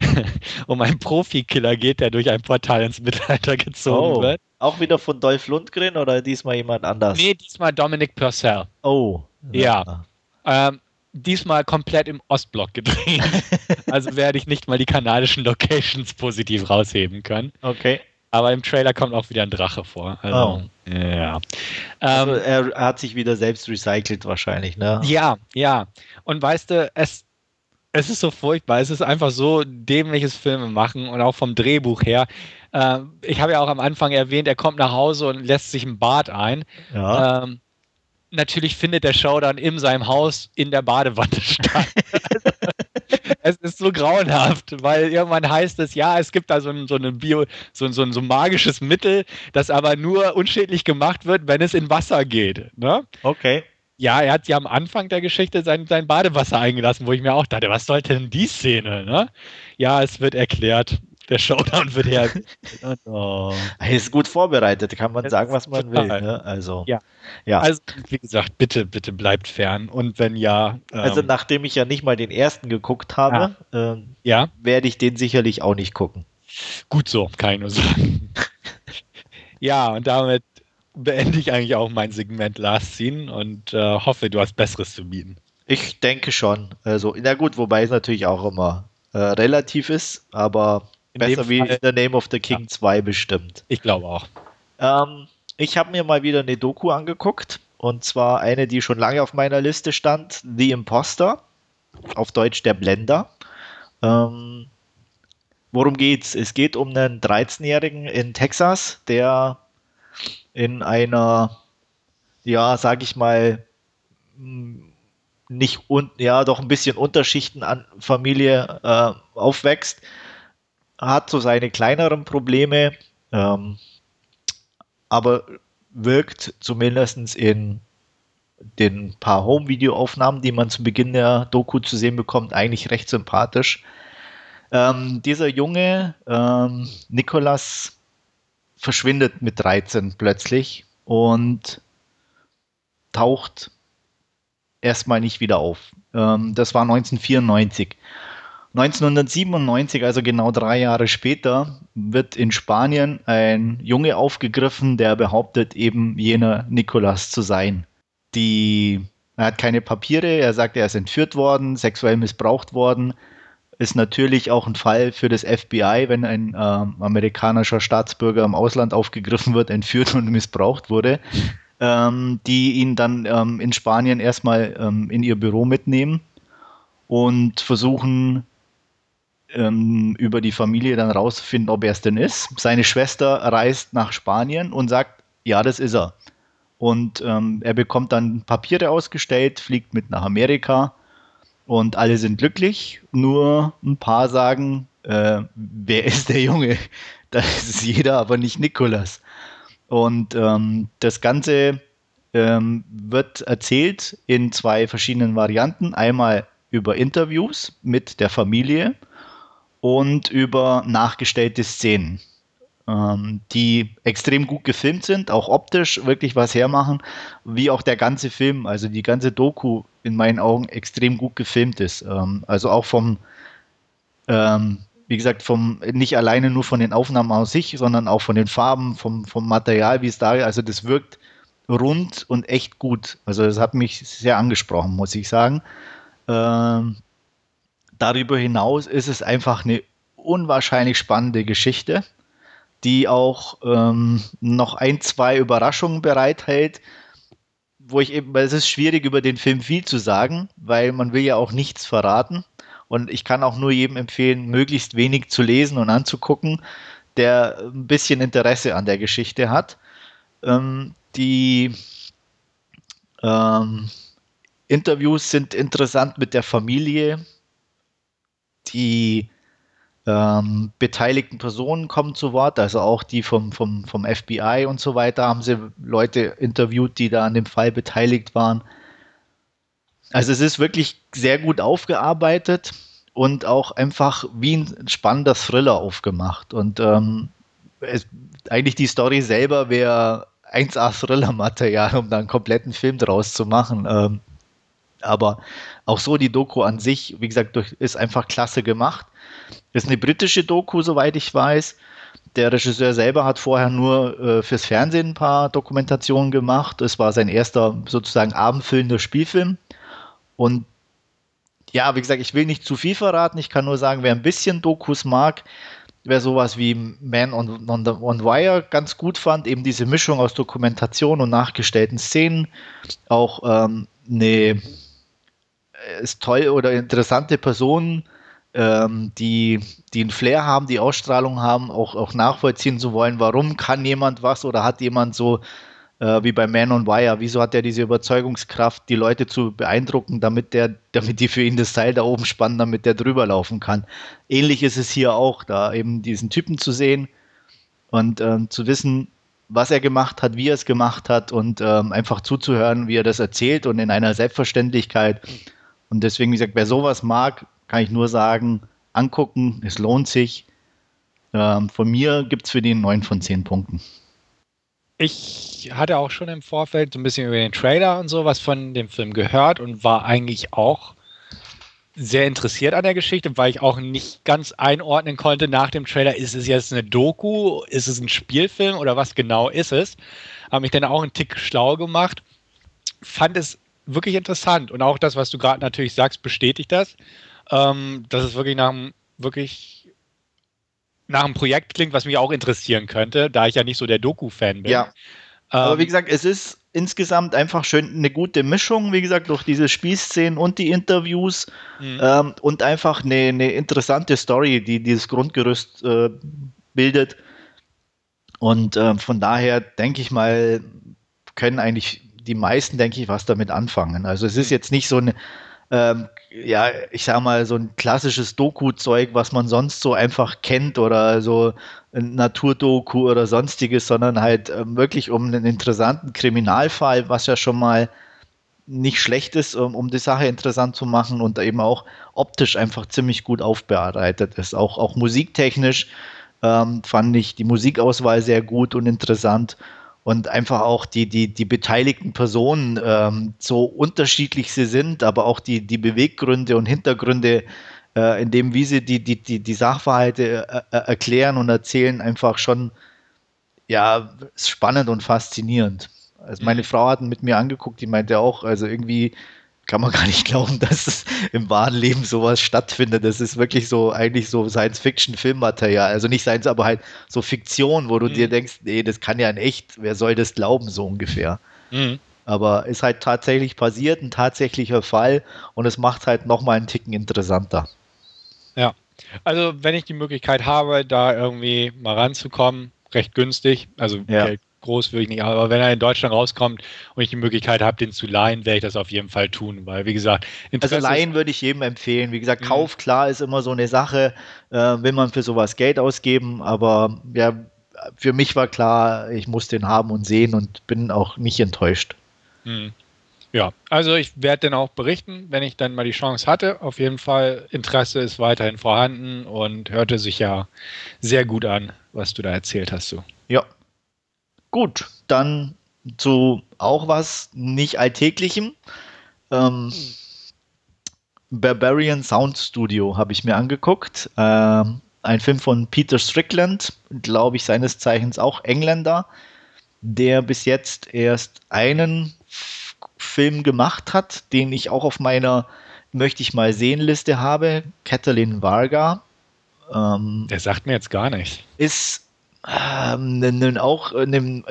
um einen Profikiller geht, der durch ein Portal ins Mittelalter gezogen oh. wird. Auch wieder von Dolph Lundgren oder diesmal jemand anders? Nee, diesmal Dominic Purcell. Oh. Ja. Ähm, diesmal komplett im Ostblock gedreht. also werde ich nicht mal die kanadischen Locations positiv rausheben können. Okay. Aber im Trailer kommt auch wieder ein Drache vor. Also, oh. Ja. Also ähm, er hat sich wieder selbst recycelt wahrscheinlich, ne? Ja, ja. Und weißt du, es, es ist so furchtbar. Es ist einfach so dämliches Filme machen und auch vom Drehbuch her. Äh, ich habe ja auch am Anfang erwähnt, er kommt nach Hause und lässt sich ein Bad ein. Ja. Ähm, natürlich findet der Show dann in seinem Haus in der Badewanne statt. es ist so grauenhaft, weil irgendwann heißt es, ja, es gibt da so ein, so eine Bio, so, so, so ein magisches Mittel, das aber nur unschädlich gemacht wird, wenn es in Wasser geht. Ne? Okay. Ja, er hat sie am Anfang der Geschichte sein, sein Badewasser eingelassen, wo ich mir auch dachte, was sollte denn die Szene, ne? Ja, es wird erklärt. Der Showdown wird her. oh. Er ist gut vorbereitet, kann man das sagen, was man total. will. Ne? Also, ja. ja. Also, wie gesagt, bitte, bitte bleibt fern. Und wenn ja. Ähm, also, nachdem ich ja nicht mal den ersten geguckt habe, ja. Ähm, ja. werde ich den sicherlich auch nicht gucken. Gut so, kann ich nur sagen. ja, und damit beende ich eigentlich auch mein Segment Last Scene und äh, hoffe, du hast Besseres zu bieten. Ich denke schon. Also, na gut, wobei es natürlich auch immer äh, relativ ist, aber in besser wie Fall, in The Name of the King ja. 2 bestimmt. Ich glaube auch. Ähm, ich habe mir mal wieder eine Doku angeguckt und zwar eine, die schon lange auf meiner Liste stand: The Imposter, auf Deutsch der Blender. Ähm, worum geht's? Es geht um einen 13-Jährigen in Texas, der in einer, ja, sag ich mal, nicht und ja doch ein bisschen Unterschichten an Familie äh, aufwächst, hat so seine kleineren Probleme, ähm, aber wirkt zumindest in den paar Home-Video-Aufnahmen, die man zu Beginn der Doku zu sehen bekommt, eigentlich recht sympathisch. Ähm, dieser Junge, ähm, Nikolas, verschwindet mit 13 plötzlich und taucht erstmal nicht wieder auf. Ähm, das war 1994. 1997, also genau drei Jahre später, wird in Spanien ein Junge aufgegriffen, der behauptet, eben jener Nikolas zu sein. Die, er hat keine Papiere, er sagt, er ist entführt worden, sexuell missbraucht worden. Ist natürlich auch ein Fall für das FBI, wenn ein äh, amerikanischer Staatsbürger im Ausland aufgegriffen wird, entführt und missbraucht wurde ähm, die ihn dann ähm, in Spanien erstmal ähm, in ihr Büro mitnehmen und versuchen ähm, über die Familie dann rauszufinden, ob er es denn ist. Seine Schwester reist nach Spanien und sagt, ja, das ist er. Und ähm, er bekommt dann Papiere ausgestellt, fliegt mit nach Amerika und alle sind glücklich. Nur ein paar sagen, äh, wer ist der Junge? Das ist jeder, aber nicht Nikolas. Und ähm, das Ganze ähm, wird erzählt in zwei verschiedenen Varianten. Einmal über Interviews mit der Familie und über nachgestellte Szenen, ähm, die extrem gut gefilmt sind, auch optisch wirklich was hermachen, wie auch der ganze Film, also die ganze Doku in meinen Augen extrem gut gefilmt ist. Ähm, also auch vom ähm, wie gesagt, vom, nicht alleine nur von den Aufnahmen aus sich, sondern auch von den Farben, vom, vom Material, wie es da, also das wirkt rund und echt gut. Also das hat mich sehr angesprochen, muss ich sagen. Ähm, darüber hinaus ist es einfach eine unwahrscheinlich spannende Geschichte, die auch ähm, noch ein, zwei Überraschungen bereithält, wo ich eben, weil es ist schwierig über den Film viel zu sagen, weil man will ja auch nichts verraten. Und ich kann auch nur jedem empfehlen, möglichst wenig zu lesen und anzugucken, der ein bisschen Interesse an der Geschichte hat. Ähm, die ähm, Interviews sind interessant mit der Familie. Die ähm, beteiligten Personen kommen zu Wort, also auch die vom, vom, vom FBI und so weiter, haben sie Leute interviewt, die da an dem Fall beteiligt waren. Also es ist wirklich sehr gut aufgearbeitet und auch einfach wie ein spannender Thriller aufgemacht. Und ähm, es, eigentlich die Story selber wäre 1A Thriller-Material, um da einen kompletten Film draus zu machen. Ähm, aber auch so die Doku an sich, wie gesagt, ist einfach klasse gemacht. Ist eine britische Doku, soweit ich weiß. Der Regisseur selber hat vorher nur äh, fürs Fernsehen ein paar Dokumentationen gemacht. Es war sein erster sozusagen abendfüllender Spielfilm. Und ja, wie gesagt, ich will nicht zu viel verraten. Ich kann nur sagen, wer ein bisschen Dokus mag, wer sowas wie Man on, on, the, on Wire ganz gut fand, eben diese Mischung aus Dokumentation und nachgestellten Szenen, auch ähm, eine ist toll oder interessante Personen, ähm, die, die einen Flair haben, die Ausstrahlung haben, auch, auch nachvollziehen zu wollen, warum kann jemand was oder hat jemand so äh, wie bei Man on Wire. Wieso hat er diese Überzeugungskraft, die Leute zu beeindrucken, damit der, damit die für ihn das Seil da oben spannen, damit der drüber laufen kann. Ähnlich ist es hier auch, da eben diesen Typen zu sehen und ähm, zu wissen, was er gemacht hat, wie er es gemacht hat und ähm, einfach zuzuhören, wie er das erzählt und in einer Selbstverständlichkeit. Und deswegen, wie gesagt, wer sowas mag, kann ich nur sagen, angucken, es lohnt sich. Ähm, von mir gibt es für den 9 von 10 Punkten ich hatte auch schon im Vorfeld so ein bisschen über den Trailer und sowas von dem Film gehört und war eigentlich auch sehr interessiert an der Geschichte, weil ich auch nicht ganz einordnen konnte nach dem Trailer, ist es jetzt eine Doku, ist es ein Spielfilm oder was genau ist es? Habe mich dann auch einen Tick schlau gemacht, fand es wirklich interessant und auch das, was du gerade natürlich sagst, bestätigt das, ähm, dass es wirklich nach einem wirklich nach einem Projekt klingt, was mich auch interessieren könnte, da ich ja nicht so der Doku-Fan bin. Ja. Aber ähm, wie gesagt, es ist insgesamt einfach schön eine gute Mischung, wie gesagt, durch diese Spielszenen und die Interviews mhm. ähm, und einfach eine, eine, interessante Story, die dieses Grundgerüst äh, bildet. Und äh, von daher denke ich mal, können eigentlich die meisten, denke ich, was damit anfangen. Also es ist mhm. jetzt nicht so eine ähm, ja, ich sag mal, so ein klassisches Doku-Zeug, was man sonst so einfach kennt oder so ein Naturdoku oder sonstiges, sondern halt ähm, wirklich um einen interessanten Kriminalfall, was ja schon mal nicht schlecht ist, um, um die Sache interessant zu machen und eben auch optisch einfach ziemlich gut aufbereitet ist. Auch, auch musiktechnisch ähm, fand ich die Musikauswahl sehr gut und interessant und einfach auch die, die, die beteiligten Personen, ähm, so unterschiedlich sie sind, aber auch die, die Beweggründe und Hintergründe, äh, in dem, wie sie die, die, die, die Sachverhalte äh, äh erklären und erzählen, einfach schon ja, spannend und faszinierend. Also meine mhm. Frau hat mit mir angeguckt, die meinte auch, also irgendwie kann man gar nicht glauben, dass es im wahren Leben sowas stattfindet. Das ist wirklich so, eigentlich so Science-Fiction-Filmmaterial. Also nicht Science, aber halt so Fiktion, wo du mhm. dir denkst, nee, das kann ja in echt, wer soll das glauben, so ungefähr. Mhm. Aber ist halt tatsächlich passiert, ein tatsächlicher Fall und es macht halt nochmal einen Ticken interessanter. Ja, also wenn ich die Möglichkeit habe, da irgendwie mal ranzukommen, recht günstig, also ja. Geld groß würde ich nicht, aber wenn er in Deutschland rauskommt und ich die Möglichkeit habe, den zu leihen, werde ich das auf jeden Fall tun, weil wie gesagt, Interesse also leihen würde ich jedem empfehlen. Wie gesagt, mhm. Kauf klar ist immer so eine Sache, äh, will man für sowas Geld ausgeben, aber ja, für mich war klar, ich muss den haben und sehen und bin auch nicht enttäuscht. Mhm. Ja, also ich werde dann auch berichten, wenn ich dann mal die Chance hatte. Auf jeden Fall, Interesse ist weiterhin vorhanden und hörte sich ja sehr gut an, was du da erzählt hast. So. Ja, Gut, dann zu auch was nicht Alltäglichem. Ähm, Barbarian Sound Studio habe ich mir angeguckt. Ähm, ein Film von Peter Strickland, glaube ich, seines Zeichens auch Engländer, der bis jetzt erst einen Film gemacht hat, den ich auch auf meiner möchte ich mal sehen Liste habe. Kathleen Varga. Ähm, der sagt mir jetzt gar nicht. Ist ähm, auch in einem,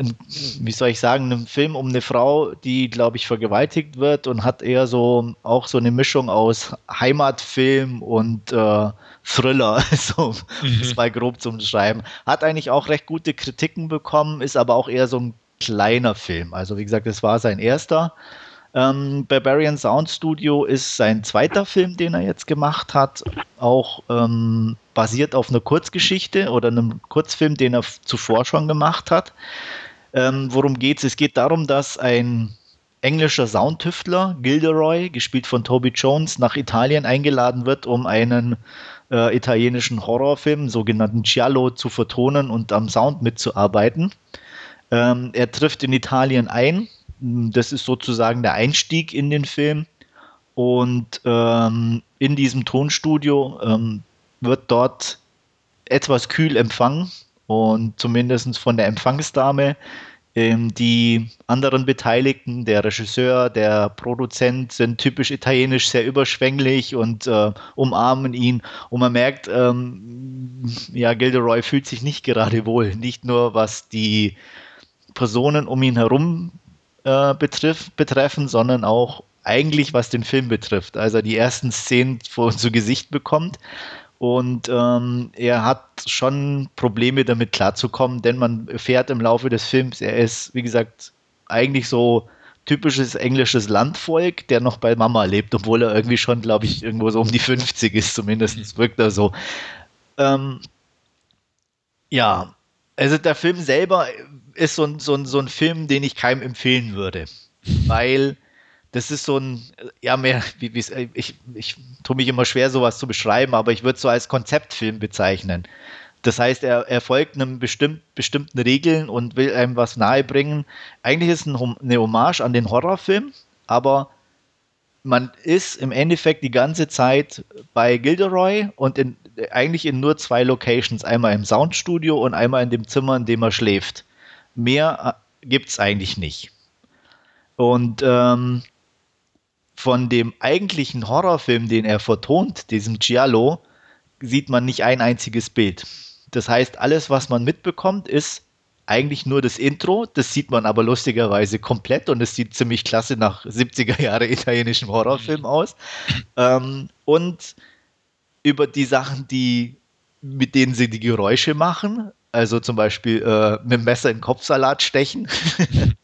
wie soll ich sagen, einem Film um eine Frau, die, glaube ich, vergewaltigt wird und hat eher so auch so eine Mischung aus Heimatfilm und äh, Thriller, so mhm. das mal grob zum Schreiben. Hat eigentlich auch recht gute Kritiken bekommen, ist aber auch eher so ein kleiner Film. Also wie gesagt, es war sein erster. Ähm, Barbarian Sound Studio ist sein zweiter Film, den er jetzt gemacht hat, auch ähm, basiert auf einer Kurzgeschichte oder einem Kurzfilm, den er zuvor schon gemacht hat. Ähm, worum geht es? Es geht darum, dass ein englischer Soundtüftler, Gilderoy, gespielt von Toby Jones, nach Italien eingeladen wird, um einen äh, italienischen Horrorfilm, sogenannten Giallo, zu vertonen und am Sound mitzuarbeiten. Ähm, er trifft in Italien ein, das ist sozusagen der Einstieg in den Film. Und ähm, in diesem Tonstudio ähm, wird dort etwas kühl empfangen und zumindest von der Empfangsdame. Ähm, die anderen Beteiligten, der Regisseur, der Produzent, sind typisch italienisch sehr überschwänglich und äh, umarmen ihn. Und man merkt, ähm, ja, Gilderoy fühlt sich nicht gerade wohl. Nicht nur was die Personen um ihn herum äh, betrifft, betreffen, sondern auch eigentlich was den Film betrifft. Also die ersten Szenen vor zu Gesicht bekommt. Und ähm, er hat schon Probleme damit klarzukommen, denn man erfährt im Laufe des Films, er ist, wie gesagt, eigentlich so typisches englisches Landvolk, der noch bei Mama lebt, obwohl er irgendwie schon, glaube ich, irgendwo so um die 50 ist, zumindest wirkt er so. Ähm, ja, also der Film selber ist so so, so ein Film, den ich keinem empfehlen würde. Weil das ist so ein, ja, mehr, wie, wie, ich, ich tue mich immer schwer, sowas zu beschreiben, aber ich würde es so als Konzeptfilm bezeichnen. Das heißt, er, er folgt einem bestimmt, bestimmten Regeln und will einem was nahebringen. Eigentlich ist es ein, eine Hommage an den Horrorfilm, aber man ist im Endeffekt die ganze Zeit bei Gilderoy und in, eigentlich in nur zwei Locations. Einmal im Soundstudio und einmal in dem Zimmer, in dem er schläft. Mehr äh, gibt es eigentlich nicht. Und ähm, von dem eigentlichen Horrorfilm, den er vertont, diesem Giallo, sieht man nicht ein einziges Bild. Das heißt, alles, was man mitbekommt, ist eigentlich nur das Intro, das sieht man aber lustigerweise komplett und es sieht ziemlich klasse nach 70er Jahre italienischem Horrorfilm aus. Ähm, und über die Sachen, die mit denen sie die Geräusche machen, also zum Beispiel äh, mit dem Messer in Kopfsalat stechen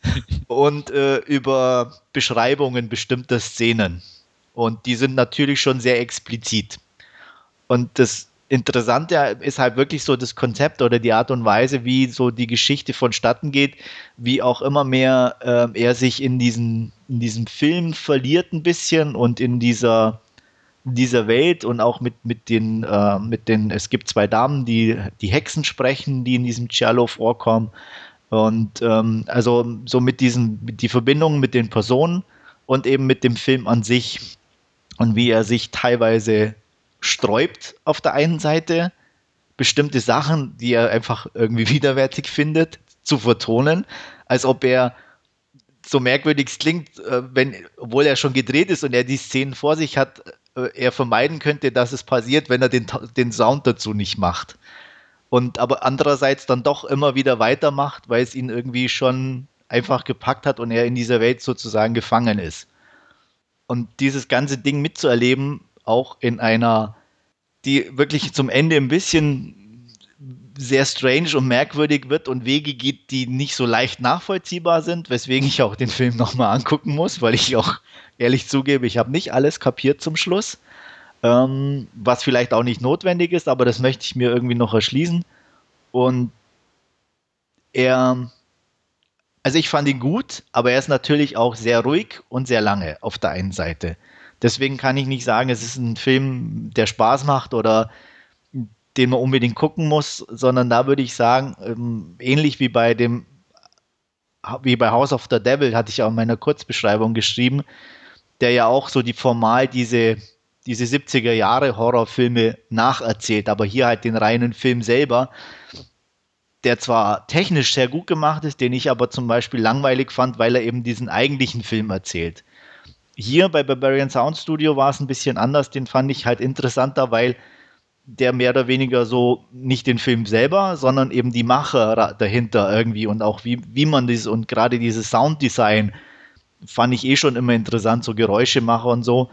und äh, über Beschreibungen bestimmter Szenen. Und die sind natürlich schon sehr explizit. Und das Interessante ist halt wirklich so das Konzept oder die Art und Weise, wie so die Geschichte vonstatten geht, wie auch immer mehr äh, er sich in, diesen, in diesem Film verliert ein bisschen und in dieser, dieser Welt und auch mit, mit, den, äh, mit den, es gibt zwei Damen, die die Hexen sprechen, die in diesem Cello vorkommen. Und ähm, also so mit diesen, die Verbindung mit den Personen und eben mit dem Film an sich und wie er sich teilweise sträubt auf der einen Seite, bestimmte Sachen, die er einfach irgendwie widerwärtig findet, zu vertonen, als ob er so merkwürdig es klingt, äh, wenn, obwohl er schon gedreht ist und er die Szenen vor sich hat, äh, er vermeiden könnte, dass es passiert, wenn er den, den Sound dazu nicht macht. Und aber andererseits dann doch immer wieder weitermacht, weil es ihn irgendwie schon einfach gepackt hat und er in dieser Welt sozusagen gefangen ist. Und dieses ganze Ding mitzuerleben, auch in einer, die wirklich zum Ende ein bisschen sehr strange und merkwürdig wird und Wege geht, die nicht so leicht nachvollziehbar sind, weswegen ich auch den Film nochmal angucken muss, weil ich auch ehrlich zugebe, ich habe nicht alles kapiert zum Schluss, ähm, was vielleicht auch nicht notwendig ist, aber das möchte ich mir irgendwie noch erschließen. Und er, also ich fand ihn gut, aber er ist natürlich auch sehr ruhig und sehr lange auf der einen Seite. Deswegen kann ich nicht sagen, es ist ein Film, der Spaß macht oder den man unbedingt gucken muss, sondern da würde ich sagen, ähm, ähnlich wie bei dem, wie bei House of the Devil, hatte ich auch in meiner Kurzbeschreibung geschrieben, der ja auch so die formal diese, diese 70er Jahre Horrorfilme nacherzählt, aber hier halt den reinen Film selber, der zwar technisch sehr gut gemacht ist, den ich aber zum Beispiel langweilig fand, weil er eben diesen eigentlichen Film erzählt. Hier bei Barbarian Sound Studio war es ein bisschen anders. Den fand ich halt interessanter, weil der mehr oder weniger so nicht den Film selber, sondern eben die Macher dahinter irgendwie und auch wie, wie man das und gerade dieses Sounddesign fand ich eh schon immer interessant, so Geräuschemacher und so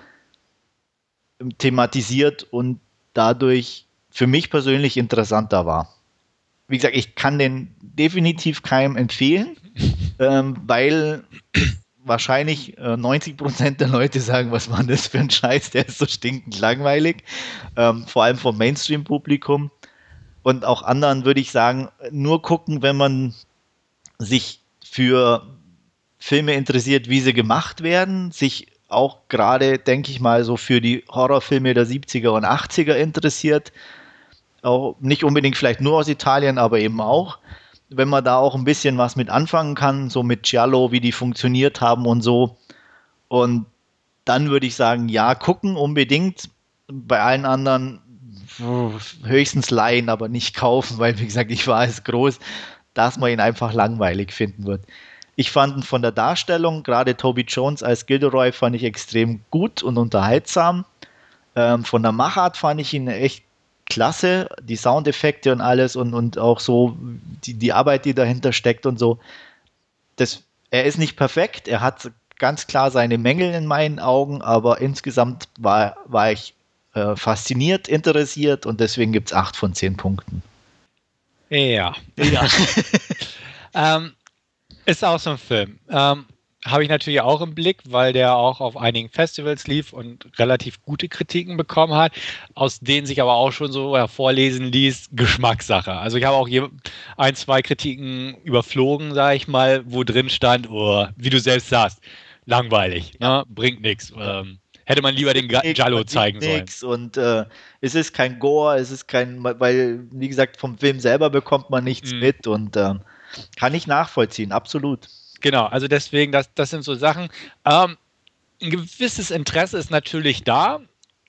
thematisiert und dadurch für mich persönlich interessanter war. Wie gesagt, ich kann den definitiv keinem empfehlen, ähm, weil wahrscheinlich äh, 90 Prozent der Leute sagen, was war das für ein Scheiß, der ist so stinkend langweilig, ähm, vor allem vom Mainstream-Publikum. Und auch anderen würde ich sagen, nur gucken, wenn man sich für Filme interessiert, wie sie gemacht werden, sich auch gerade, denke ich mal, so für die Horrorfilme der 70er und 80er interessiert. Auch nicht unbedingt vielleicht nur aus Italien, aber eben auch wenn man da auch ein bisschen was mit anfangen kann, so mit Giallo, wie die funktioniert haben und so. Und dann würde ich sagen, ja, gucken unbedingt. Bei allen anderen höchstens leihen, aber nicht kaufen, weil, wie gesagt, ich weiß groß, dass man ihn einfach langweilig finden wird. Ich fand ihn von der Darstellung, gerade Toby Jones als Gilderoy, fand ich extrem gut und unterhaltsam. Ähm, von der Machart fand ich ihn echt klasse, die Soundeffekte und alles und, und auch so die, die Arbeit, die dahinter steckt und so. Das, er ist nicht perfekt, er hat ganz klar seine Mängel in meinen Augen, aber insgesamt war, war ich äh, fasziniert, interessiert und deswegen gibt es acht von zehn Punkten. Ja. ja. ähm, ist auch so ein Film. Ähm, habe ich natürlich auch im Blick, weil der auch auf einigen Festivals lief und relativ gute Kritiken bekommen hat, aus denen sich aber auch schon so hervorlesen ließ, Geschmackssache. Also ich habe auch hier ein, zwei Kritiken überflogen, sage ich mal, wo drin stand, oh, wie du selbst sagst, langweilig, ne? bringt nichts. Ähm, hätte man lieber den Jallo zeigen sollen. Und äh, es ist kein Gore, es ist kein, weil, wie gesagt, vom Film selber bekommt man nichts mhm. mit und äh, kann ich nachvollziehen, absolut. Genau, also deswegen, das, das sind so Sachen. Ähm, ein gewisses Interesse ist natürlich da.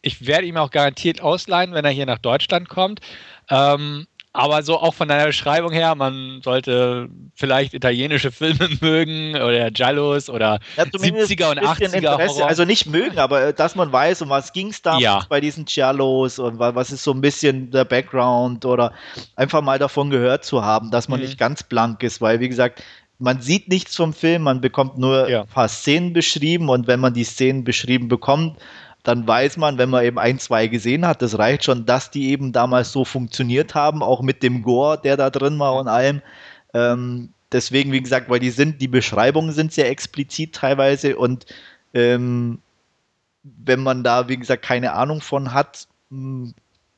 Ich werde ihm auch garantiert ausleihen, wenn er hier nach Deutschland kommt. Ähm, aber so auch von deiner Beschreibung her, man sollte vielleicht italienische Filme mögen oder Giallos oder ja, 70er und 80er Interesse, Horror. Also nicht mögen, aber äh, dass man weiß, um was ging es damals ja. bei diesen Giallos und was ist so ein bisschen der Background oder einfach mal davon gehört zu haben, dass man mhm. nicht ganz blank ist, weil wie gesagt, man sieht nichts vom Film, man bekommt nur ja. ein paar Szenen beschrieben und wenn man die Szenen beschrieben bekommt, dann weiß man, wenn man eben ein, zwei gesehen hat, das reicht schon, dass die eben damals so funktioniert haben, auch mit dem Gore, der da drin war und allem. Ähm, deswegen, wie gesagt, weil die sind, die Beschreibungen sind sehr explizit teilweise und ähm, wenn man da, wie gesagt, keine Ahnung von hat, hm,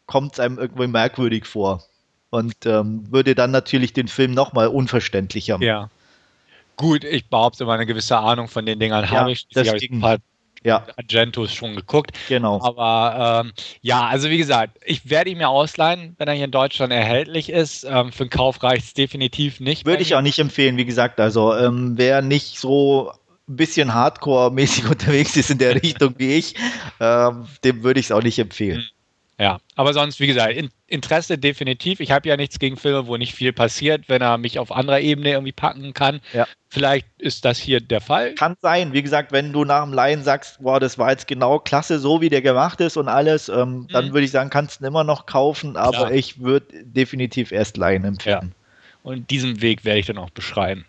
kommt es einem irgendwie merkwürdig vor. Und ähm, würde dann natürlich den Film nochmal unverständlicher machen. Ja. Gut, ich behaupte immer eine gewisse Ahnung von den Dingern ja, habe ich. Habe ich ja. Argentos schon geguckt. Genau. Aber ähm, ja, also wie gesagt, ich werde ihn mir ausleihen, wenn er hier in Deutschland erhältlich ist. Ähm, für den Kauf reicht es definitiv nicht. Würde ich auch nicht empfehlen, wie gesagt. Also ähm, wer nicht so ein bisschen Hardcore-mäßig unterwegs ist in der Richtung wie ich, ähm, dem würde ich es auch nicht empfehlen. Ja, aber sonst, wie gesagt, Interesse definitiv. Ich habe ja nichts gegen Filme, wo nicht viel passiert, wenn er mich auf anderer Ebene irgendwie packen kann. Ja. Vielleicht ist das hier der Fall. Kann sein. Wie gesagt, wenn du nach dem Laien sagst, boah, das war jetzt genau klasse, so wie der gemacht ist und alles, ähm, mhm. dann würde ich sagen, kannst du ihn immer noch kaufen, aber Klar. ich würde definitiv erst Laien empfehlen. Ja. Und diesen Weg werde ich dann auch beschreiben.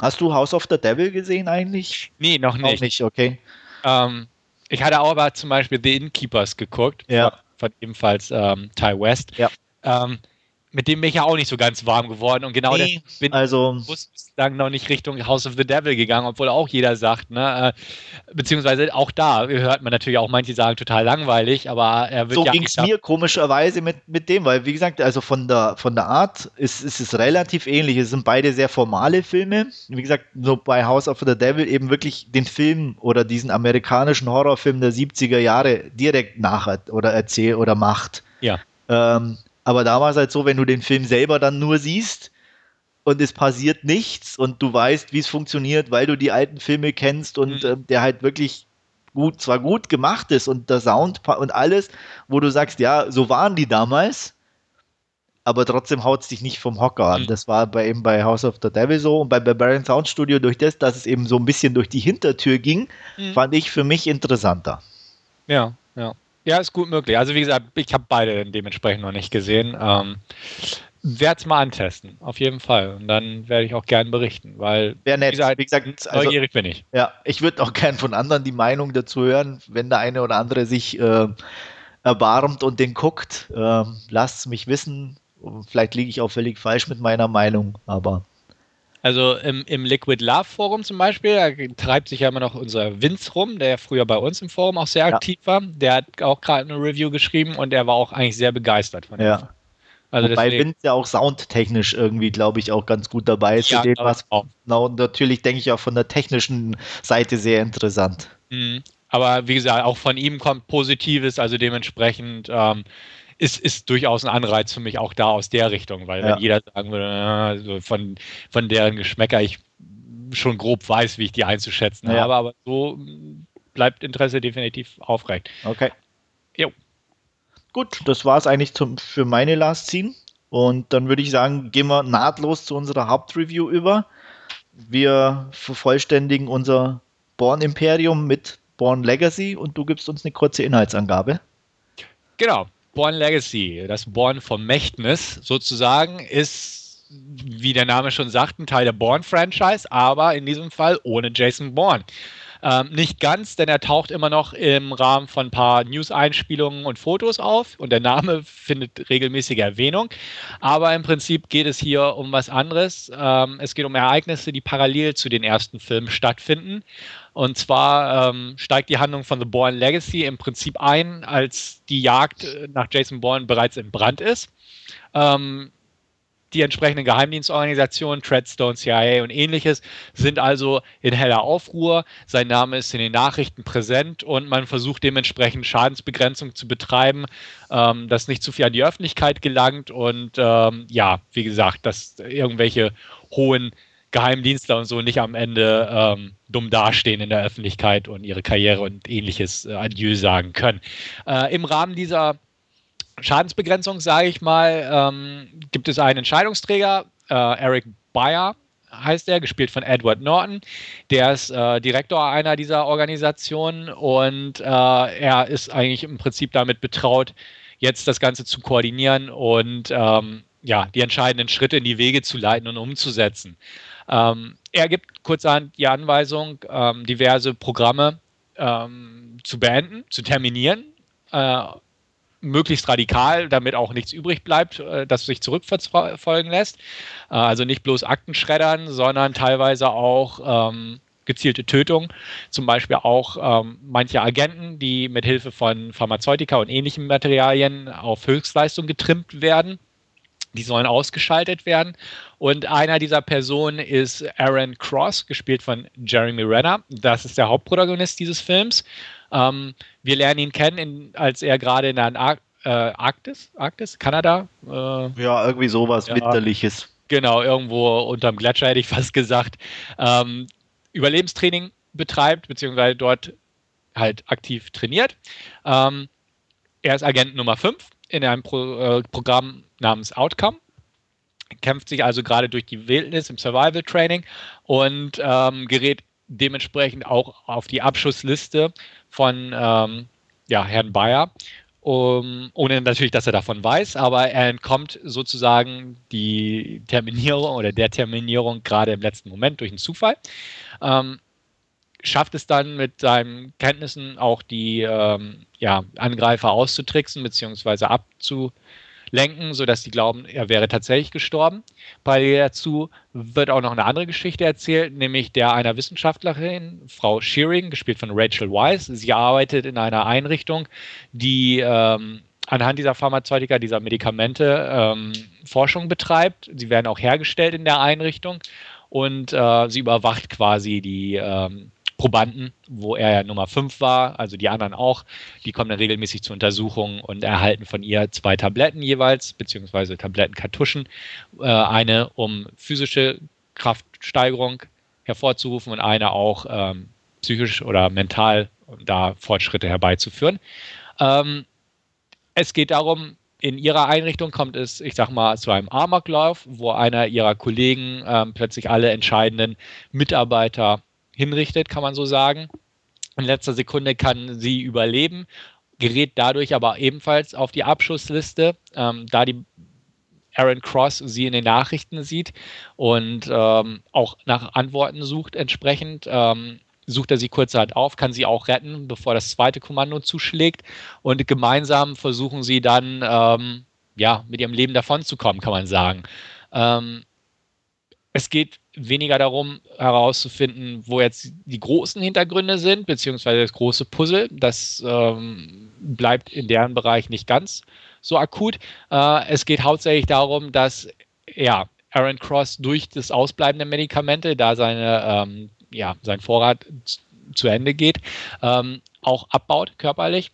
Hast du House of the Devil gesehen eigentlich? Nee, noch nicht. Auch nicht, okay. Ähm, ich hatte auch aber zum Beispiel The Innkeepers geguckt, ja. von, von ebenfalls ähm, Ty West. Ja. Ähm, mit dem bin ich ja auch nicht so ganz warm geworden und genau nee, bin also bislang noch nicht Richtung House of the Devil gegangen, obwohl auch jeder sagt, ne, äh, beziehungsweise auch da hört man natürlich auch manche sagen total langweilig, aber er wird so ja ging es mir komischerweise mit, mit dem, weil wie gesagt, also von der von der Art ist, ist es relativ ähnlich. Es sind beide sehr formale Filme. Wie gesagt, so bei House of the Devil eben wirklich den Film oder diesen amerikanischen Horrorfilm der 70er Jahre direkt nach oder erzählt oder macht. Ja. Ähm, aber da war es halt so, wenn du den Film selber dann nur siehst und es passiert nichts und du weißt, wie es funktioniert, weil du die alten Filme kennst und mhm. äh, der halt wirklich gut, zwar gut gemacht ist und der Sound und alles, wo du sagst, ja, so waren die damals, aber trotzdem haut es dich nicht vom Hocker an. Mhm. Das war bei, eben bei House of the Devil so und bei Barbarian Sound Studio durch das, dass es eben so ein bisschen durch die Hintertür ging, mhm. fand ich für mich interessanter. Ja, ja. Ist gut möglich. Also wie gesagt, ich habe beide dementsprechend noch nicht gesehen. Ähm, werde es mal antesten, auf jeden Fall. Und dann werde ich auch gern berichten, weil Wäre nett. Wie gesagt, wie gesagt also, neugierig bin ich. Ja, ich würde auch gern von anderen die Meinung dazu hören, wenn der eine oder andere sich äh, erbarmt und den guckt. Äh, lasst mich wissen. Vielleicht liege ich auch völlig falsch mit meiner Meinung, aber also im, im Liquid Love Forum zum Beispiel, da treibt sich ja immer noch unser Vince rum, der früher bei uns im Forum auch sehr ja. aktiv war. Der hat auch gerade eine Review geschrieben und er war auch eigentlich sehr begeistert von dem. Ja. Also Wobei deswegen, Vince ja auch soundtechnisch irgendwie, glaube ich, auch ganz gut dabei ist. Ja, dem, was, auch. Na, und natürlich denke ich auch von der technischen Seite sehr interessant. Mhm. Aber wie gesagt, auch von ihm kommt Positives, also dementsprechend ähm, ist, ist durchaus ein Anreiz für mich auch da aus der Richtung, weil ja. wenn jeder sagen würde, also von, von deren Geschmäcker ich schon grob weiß, wie ich die einzuschätzen ja. habe, aber so bleibt Interesse definitiv aufrecht. Okay. Jo. Gut, das war es eigentlich zum, für meine Last Scene. Und dann würde ich sagen, gehen wir nahtlos zu unserer Hauptreview über. Wir vervollständigen unser Born Imperium mit Born Legacy und du gibst uns eine kurze Inhaltsangabe. Genau. Born Legacy, das Born Vermächtnis sozusagen, ist, wie der Name schon sagt, ein Teil der Born-Franchise, aber in diesem Fall ohne Jason Bourne. Ähm, nicht ganz, denn er taucht immer noch im Rahmen von ein paar News-Einspielungen und Fotos auf und der Name findet regelmäßige Erwähnung. Aber im Prinzip geht es hier um was anderes. Ähm, es geht um Ereignisse, die parallel zu den ersten Filmen stattfinden. Und zwar ähm, steigt die Handlung von The Bourne Legacy im Prinzip ein, als die Jagd nach Jason Bourne bereits in Brand ist. Ähm, die entsprechenden Geheimdienstorganisationen, Treadstone, CIA und ähnliches, sind also in heller Aufruhr. Sein Name ist in den Nachrichten präsent und man versucht dementsprechend Schadensbegrenzung zu betreiben, ähm, dass nicht zu viel an die Öffentlichkeit gelangt und ähm, ja, wie gesagt, dass irgendwelche hohen Geheimdienstler und so nicht am Ende ähm, dumm dastehen in der Öffentlichkeit und ihre Karriere und ähnliches äh, Adieu sagen können. Äh, Im Rahmen dieser Schadensbegrenzung, sage ich mal, ähm, gibt es einen Entscheidungsträger, äh, Eric Bayer heißt er, gespielt von Edward Norton. Der ist äh, Direktor einer dieser Organisationen und äh, er ist eigentlich im Prinzip damit betraut, jetzt das Ganze zu koordinieren und ähm, ja, die entscheidenden Schritte in die Wege zu leiten und umzusetzen. Ähm, er gibt kurzerhand die Anweisung, ähm, diverse Programme ähm, zu beenden, zu terminieren, äh, möglichst radikal, damit auch nichts übrig bleibt, äh, das sich zurückverfolgen lässt. Äh, also nicht bloß Akten schreddern, sondern teilweise auch ähm, gezielte Tötung. Zum Beispiel auch ähm, manche Agenten, die mit Hilfe von Pharmazeutika und ähnlichen Materialien auf Höchstleistung getrimmt werden. Die sollen ausgeschaltet werden. Und einer dieser Personen ist Aaron Cross, gespielt von Jeremy Renner. Das ist der Hauptprotagonist dieses Films. Ähm, wir lernen ihn kennen, in, als er gerade in der Ar äh, Arktis, Arktis, Kanada. Äh, ja, irgendwie sowas ja, Winterliches. Genau, irgendwo unterm Gletscher hätte ich fast gesagt. Ähm, Überlebenstraining betreibt, beziehungsweise dort halt aktiv trainiert. Ähm, er ist Agent Nummer 5 in einem Pro äh, Programm namens Outcome. Kämpft sich also gerade durch die Wildnis im Survival Training und ähm, gerät dementsprechend auch auf die Abschussliste von ähm, ja, Herrn Bayer, um, ohne natürlich, dass er davon weiß, aber er entkommt sozusagen die Terminierung oder der Terminierung gerade im letzten Moment durch einen Zufall. Ähm, schafft es dann mit seinen Kenntnissen auch die ähm, ja, Angreifer auszutricksen bzw. abzu, lenken, sodass die glauben, er wäre tatsächlich gestorben. Parallel dazu wird auch noch eine andere Geschichte erzählt, nämlich der einer Wissenschaftlerin, Frau Shearing, gespielt von Rachel Weisz. Sie arbeitet in einer Einrichtung, die ähm, anhand dieser Pharmazeutika, dieser Medikamente ähm, Forschung betreibt. Sie werden auch hergestellt in der Einrichtung und äh, sie überwacht quasi die ähm, Probanden, wo er ja Nummer 5 war, also die anderen auch, die kommen dann regelmäßig zur Untersuchung und erhalten von ihr zwei Tabletten jeweils, beziehungsweise Tablettenkartuschen. Äh, eine, um physische Kraftsteigerung hervorzurufen und eine auch ähm, psychisch oder mental da Fortschritte herbeizuführen. Ähm, es geht darum, in ihrer Einrichtung kommt es, ich sag mal, zu einem Amoklauf, wo einer ihrer Kollegen ähm, plötzlich alle entscheidenden Mitarbeiter hinrichtet, kann man so sagen. In letzter Sekunde kann sie überleben, gerät dadurch aber ebenfalls auf die Abschussliste, ähm, da die Aaron Cross sie in den Nachrichten sieht und ähm, auch nach Antworten sucht entsprechend. Ähm, sucht er sie kurzerhand auf, kann sie auch retten, bevor das zweite Kommando zuschlägt. Und gemeinsam versuchen sie dann, ähm, ja, mit ihrem Leben davonzukommen, kann man sagen. Ähm, es geht weniger darum herauszufinden, wo jetzt die großen Hintergründe sind, beziehungsweise das große Puzzle. Das ähm, bleibt in deren Bereich nicht ganz so akut. Äh, es geht hauptsächlich darum, dass ja, Aaron Cross durch das Ausbleiben der Medikamente, da seine, ähm, ja, sein Vorrat zu Ende geht, ähm, auch abbaut körperlich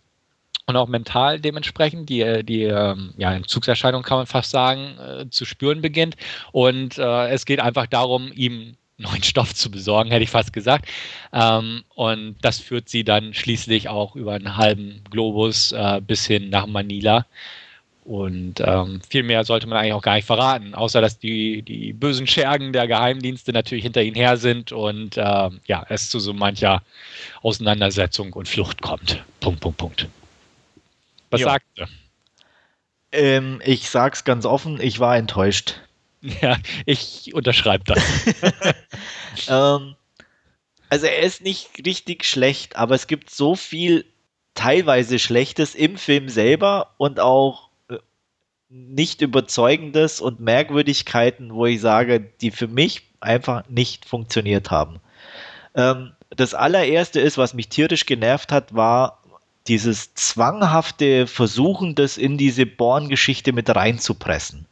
und auch mental dementsprechend die, die ähm, ja, Entzugserscheinung kann man fast sagen, äh, zu spüren beginnt. Und äh, es geht einfach darum, ihm neuen Stoff zu besorgen, hätte ich fast gesagt. Ähm, und das führt sie dann schließlich auch über einen halben Globus äh, bis hin nach Manila. Und ähm, viel mehr sollte man eigentlich auch gar nicht verraten, außer dass die, die bösen Schergen der Geheimdienste natürlich hinter ihnen her sind und ähm, ja, es zu so mancher Auseinandersetzung und Flucht kommt. Punkt, Punkt, Punkt. Was jo. sagt er? Ähm, ich sag's ganz offen, ich war enttäuscht. Ja, ich unterschreibe das. ähm, also er ist nicht richtig schlecht, aber es gibt so viel teilweise Schlechtes im Film selber und auch äh, nicht überzeugendes und Merkwürdigkeiten, wo ich sage, die für mich einfach nicht funktioniert haben. Ähm, das allererste ist, was mich tierisch genervt hat, war dieses zwanghafte Versuchen, das in diese Born-Geschichte mit reinzupressen.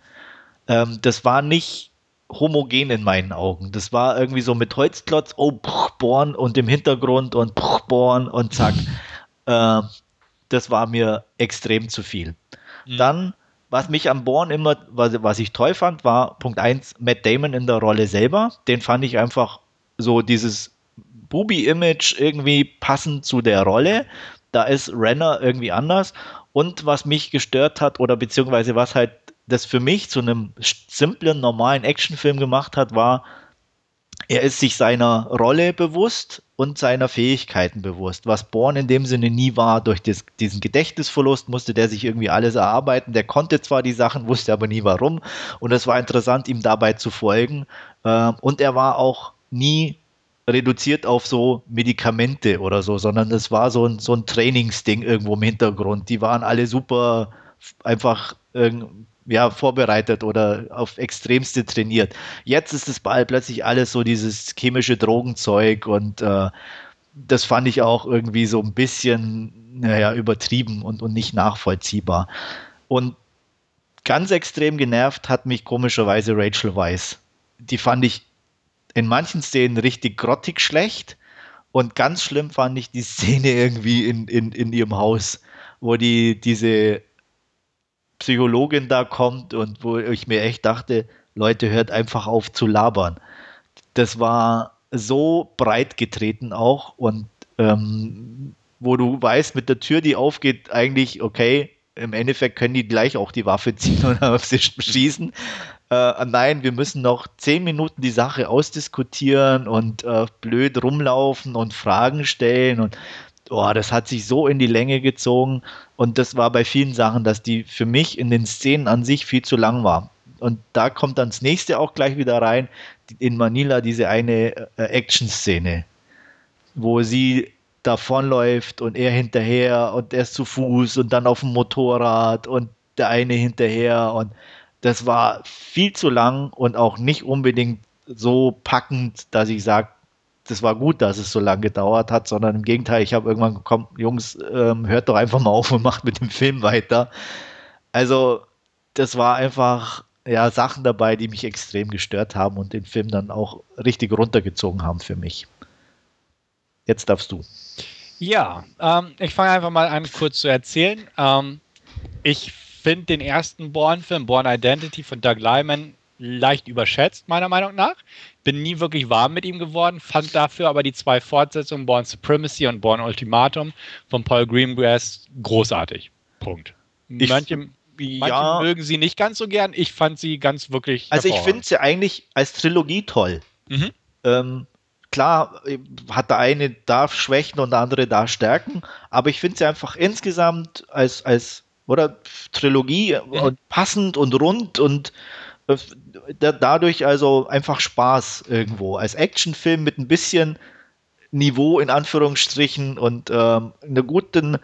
Ähm, das war nicht homogen in meinen Augen. Das war irgendwie so mit Holzklotz, oh, pch, Born und im Hintergrund und pch, Born und zack. Äh, das war mir extrem zu viel. Mhm. Dann, was mich am Born immer, was, was ich toll fand, war Punkt 1, Matt Damon in der Rolle selber. Den fand ich einfach so dieses Bubi-Image irgendwie passend zu der Rolle. Da ist Renner irgendwie anders. Und was mich gestört hat, oder beziehungsweise was halt das für mich zu einem simplen, normalen Actionfilm gemacht hat, war, er ist sich seiner Rolle bewusst und seiner Fähigkeiten bewusst, was Born in dem Sinne nie war. Durch das, diesen Gedächtnisverlust musste der sich irgendwie alles erarbeiten. Der konnte zwar die Sachen, wusste aber nie warum. Und es war interessant, ihm dabei zu folgen. Ähm, und er war auch nie reduziert auf so Medikamente oder so, sondern es war so ein, so ein Trainingsding irgendwo im Hintergrund. Die waren alle super einfach ja, vorbereitet oder auf Extremste trainiert. Jetzt ist es bald plötzlich alles so dieses chemische Drogenzeug und äh, das fand ich auch irgendwie so ein bisschen, naja, übertrieben und, und nicht nachvollziehbar. Und ganz extrem genervt hat mich komischerweise Rachel Weisz. Die fand ich in manchen Szenen richtig grottig schlecht. Und ganz schlimm fand ich die Szene irgendwie in, in, in ihrem Haus, wo die diese Psychologin da kommt und wo ich mir echt dachte, Leute, hört einfach auf zu labern. Das war so breit getreten auch und ähm, wo du weißt, mit der Tür, die aufgeht, eigentlich, okay, im Endeffekt können die gleich auch die Waffe ziehen und auf sie schießen äh, nein, wir müssen noch zehn Minuten die Sache ausdiskutieren und äh, blöd rumlaufen und Fragen stellen und oh, das hat sich so in die Länge gezogen und das war bei vielen Sachen, dass die für mich in den Szenen an sich viel zu lang war. Und da kommt dann das nächste auch gleich wieder rein, in Manila diese eine äh, Action-Szene, wo sie davonläuft und er hinterher und er ist zu Fuß und dann auf dem Motorrad und der eine hinterher und das war viel zu lang und auch nicht unbedingt so packend, dass ich sage, das war gut, dass es so lange gedauert hat, sondern im Gegenteil, ich habe irgendwann gekommen, Jungs, ähm, hört doch einfach mal auf und macht mit dem Film weiter. Also, das war einfach, ja, Sachen dabei, die mich extrem gestört haben und den Film dann auch richtig runtergezogen haben für mich. Jetzt darfst du. Ja, ähm, ich fange einfach mal an, kurz zu erzählen. Ähm, ich finde den ersten Born-Film, Born Identity von Doug Lyman, leicht überschätzt, meiner Meinung nach. Bin nie wirklich warm mit ihm geworden, fand dafür aber die zwei Fortsetzungen, Born Supremacy und Born Ultimatum von Paul Greengrass, großartig. Punkt. Manche, manche ja, mögen sie nicht ganz so gern, ich fand sie ganz wirklich. Also ich finde sie eigentlich als Trilogie toll. Mhm. Ähm, klar hat der eine da Schwächen und der andere da Stärken, aber ich finde sie einfach insgesamt als, als oder Trilogie und passend und rund und äh, dadurch also einfach Spaß irgendwo. Als Actionfilm mit ein bisschen Niveau in Anführungsstrichen und ähm, einer guten,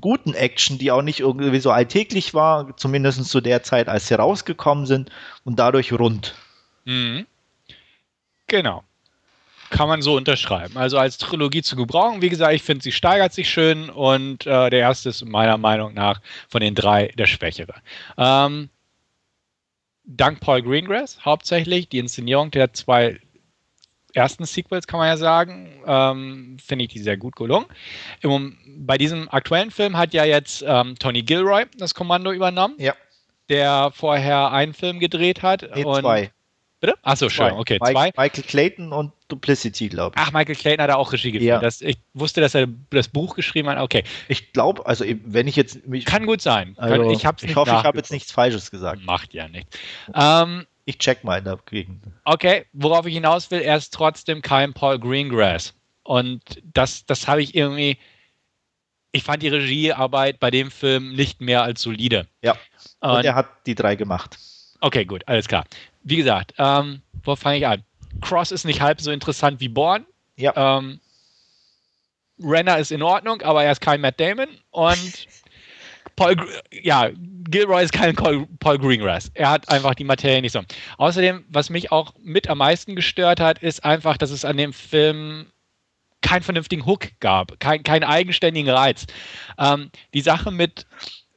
guten Action, die auch nicht irgendwie so alltäglich war, zumindest zu der Zeit, als sie rausgekommen sind und dadurch rund. Mhm. Genau kann man so unterschreiben. Also als Trilogie zu gebrauchen. Wie gesagt, ich finde, sie steigert sich schön und äh, der erste ist meiner Meinung nach von den drei der Schwächere. Ähm, dank Paul Greengrass hauptsächlich die Inszenierung der zwei ersten Sequels, kann man ja sagen, ähm, finde ich die sehr gut gelungen. Im, bei diesem aktuellen Film hat ja jetzt ähm, Tony Gilroy das Kommando übernommen. Ja. Der vorher einen Film gedreht hat. Nee, und zwei. Bitte? Achso, schön, okay. Mike, zwei. Michael Clayton und Duplicity, glaube ich. Ach, Michael Clayton hat auch Regie geführt. Ja. Das, ich wusste, dass er das Buch geschrieben hat. Okay. Ich glaube, also wenn ich jetzt. Mich, Kann gut sein. Also, ich, ich hoffe, ich habe jetzt nichts Falsches gesagt. Macht ja nichts. Ähm, ich check mal in der Gegend. Okay, worauf ich hinaus will, er ist trotzdem kein Paul Greengrass. Und das, das habe ich irgendwie. Ich fand die Regiearbeit bei dem Film nicht mehr als solide. Ja. Und, und er hat die drei gemacht. Okay, gut, alles klar wie gesagt, ähm, wo fange ich an? Cross ist nicht halb so interessant wie Born. Ja. Ähm, Renner ist in Ordnung, aber er ist kein Matt Damon und Paul, ja, Gilroy ist kein Paul Greengrass. Er hat einfach die Materie nicht so. Außerdem, was mich auch mit am meisten gestört hat, ist einfach, dass es an dem Film keinen vernünftigen Hook gab, kein, keinen eigenständigen Reiz. Ähm, die Sache mit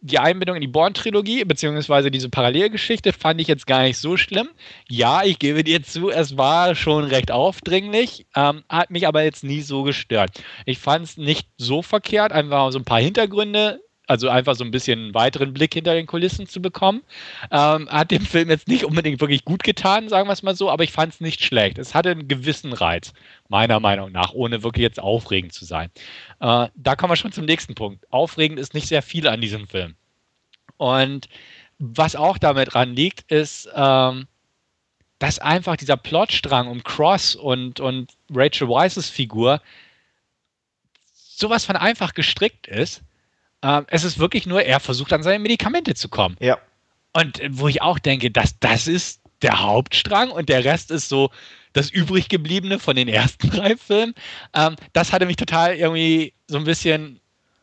die Einbindung in die Born-Trilogie, beziehungsweise diese Parallelgeschichte, fand ich jetzt gar nicht so schlimm. Ja, ich gebe dir zu, es war schon recht aufdringlich, ähm, hat mich aber jetzt nie so gestört. Ich fand es nicht so verkehrt, einfach so ein paar Hintergründe also einfach so ein bisschen einen weiteren Blick hinter den Kulissen zu bekommen. Ähm, hat dem Film jetzt nicht unbedingt wirklich gut getan, sagen wir es mal so, aber ich fand es nicht schlecht. Es hatte einen gewissen Reiz, meiner Meinung nach, ohne wirklich jetzt aufregend zu sein. Äh, da kommen wir schon zum nächsten Punkt. Aufregend ist nicht sehr viel an diesem Film. Und was auch damit dran liegt, ist, ähm, dass einfach dieser Plotstrang um Cross und, und Rachel Weisz's Figur sowas von einfach gestrickt ist ähm, es ist wirklich nur, er versucht an seine Medikamente zu kommen. Ja. Und wo ich auch denke, dass das ist der Hauptstrang und der Rest ist so das übrig gebliebene von den ersten drei Filmen. Ähm, das hatte mich total irgendwie so ein bisschen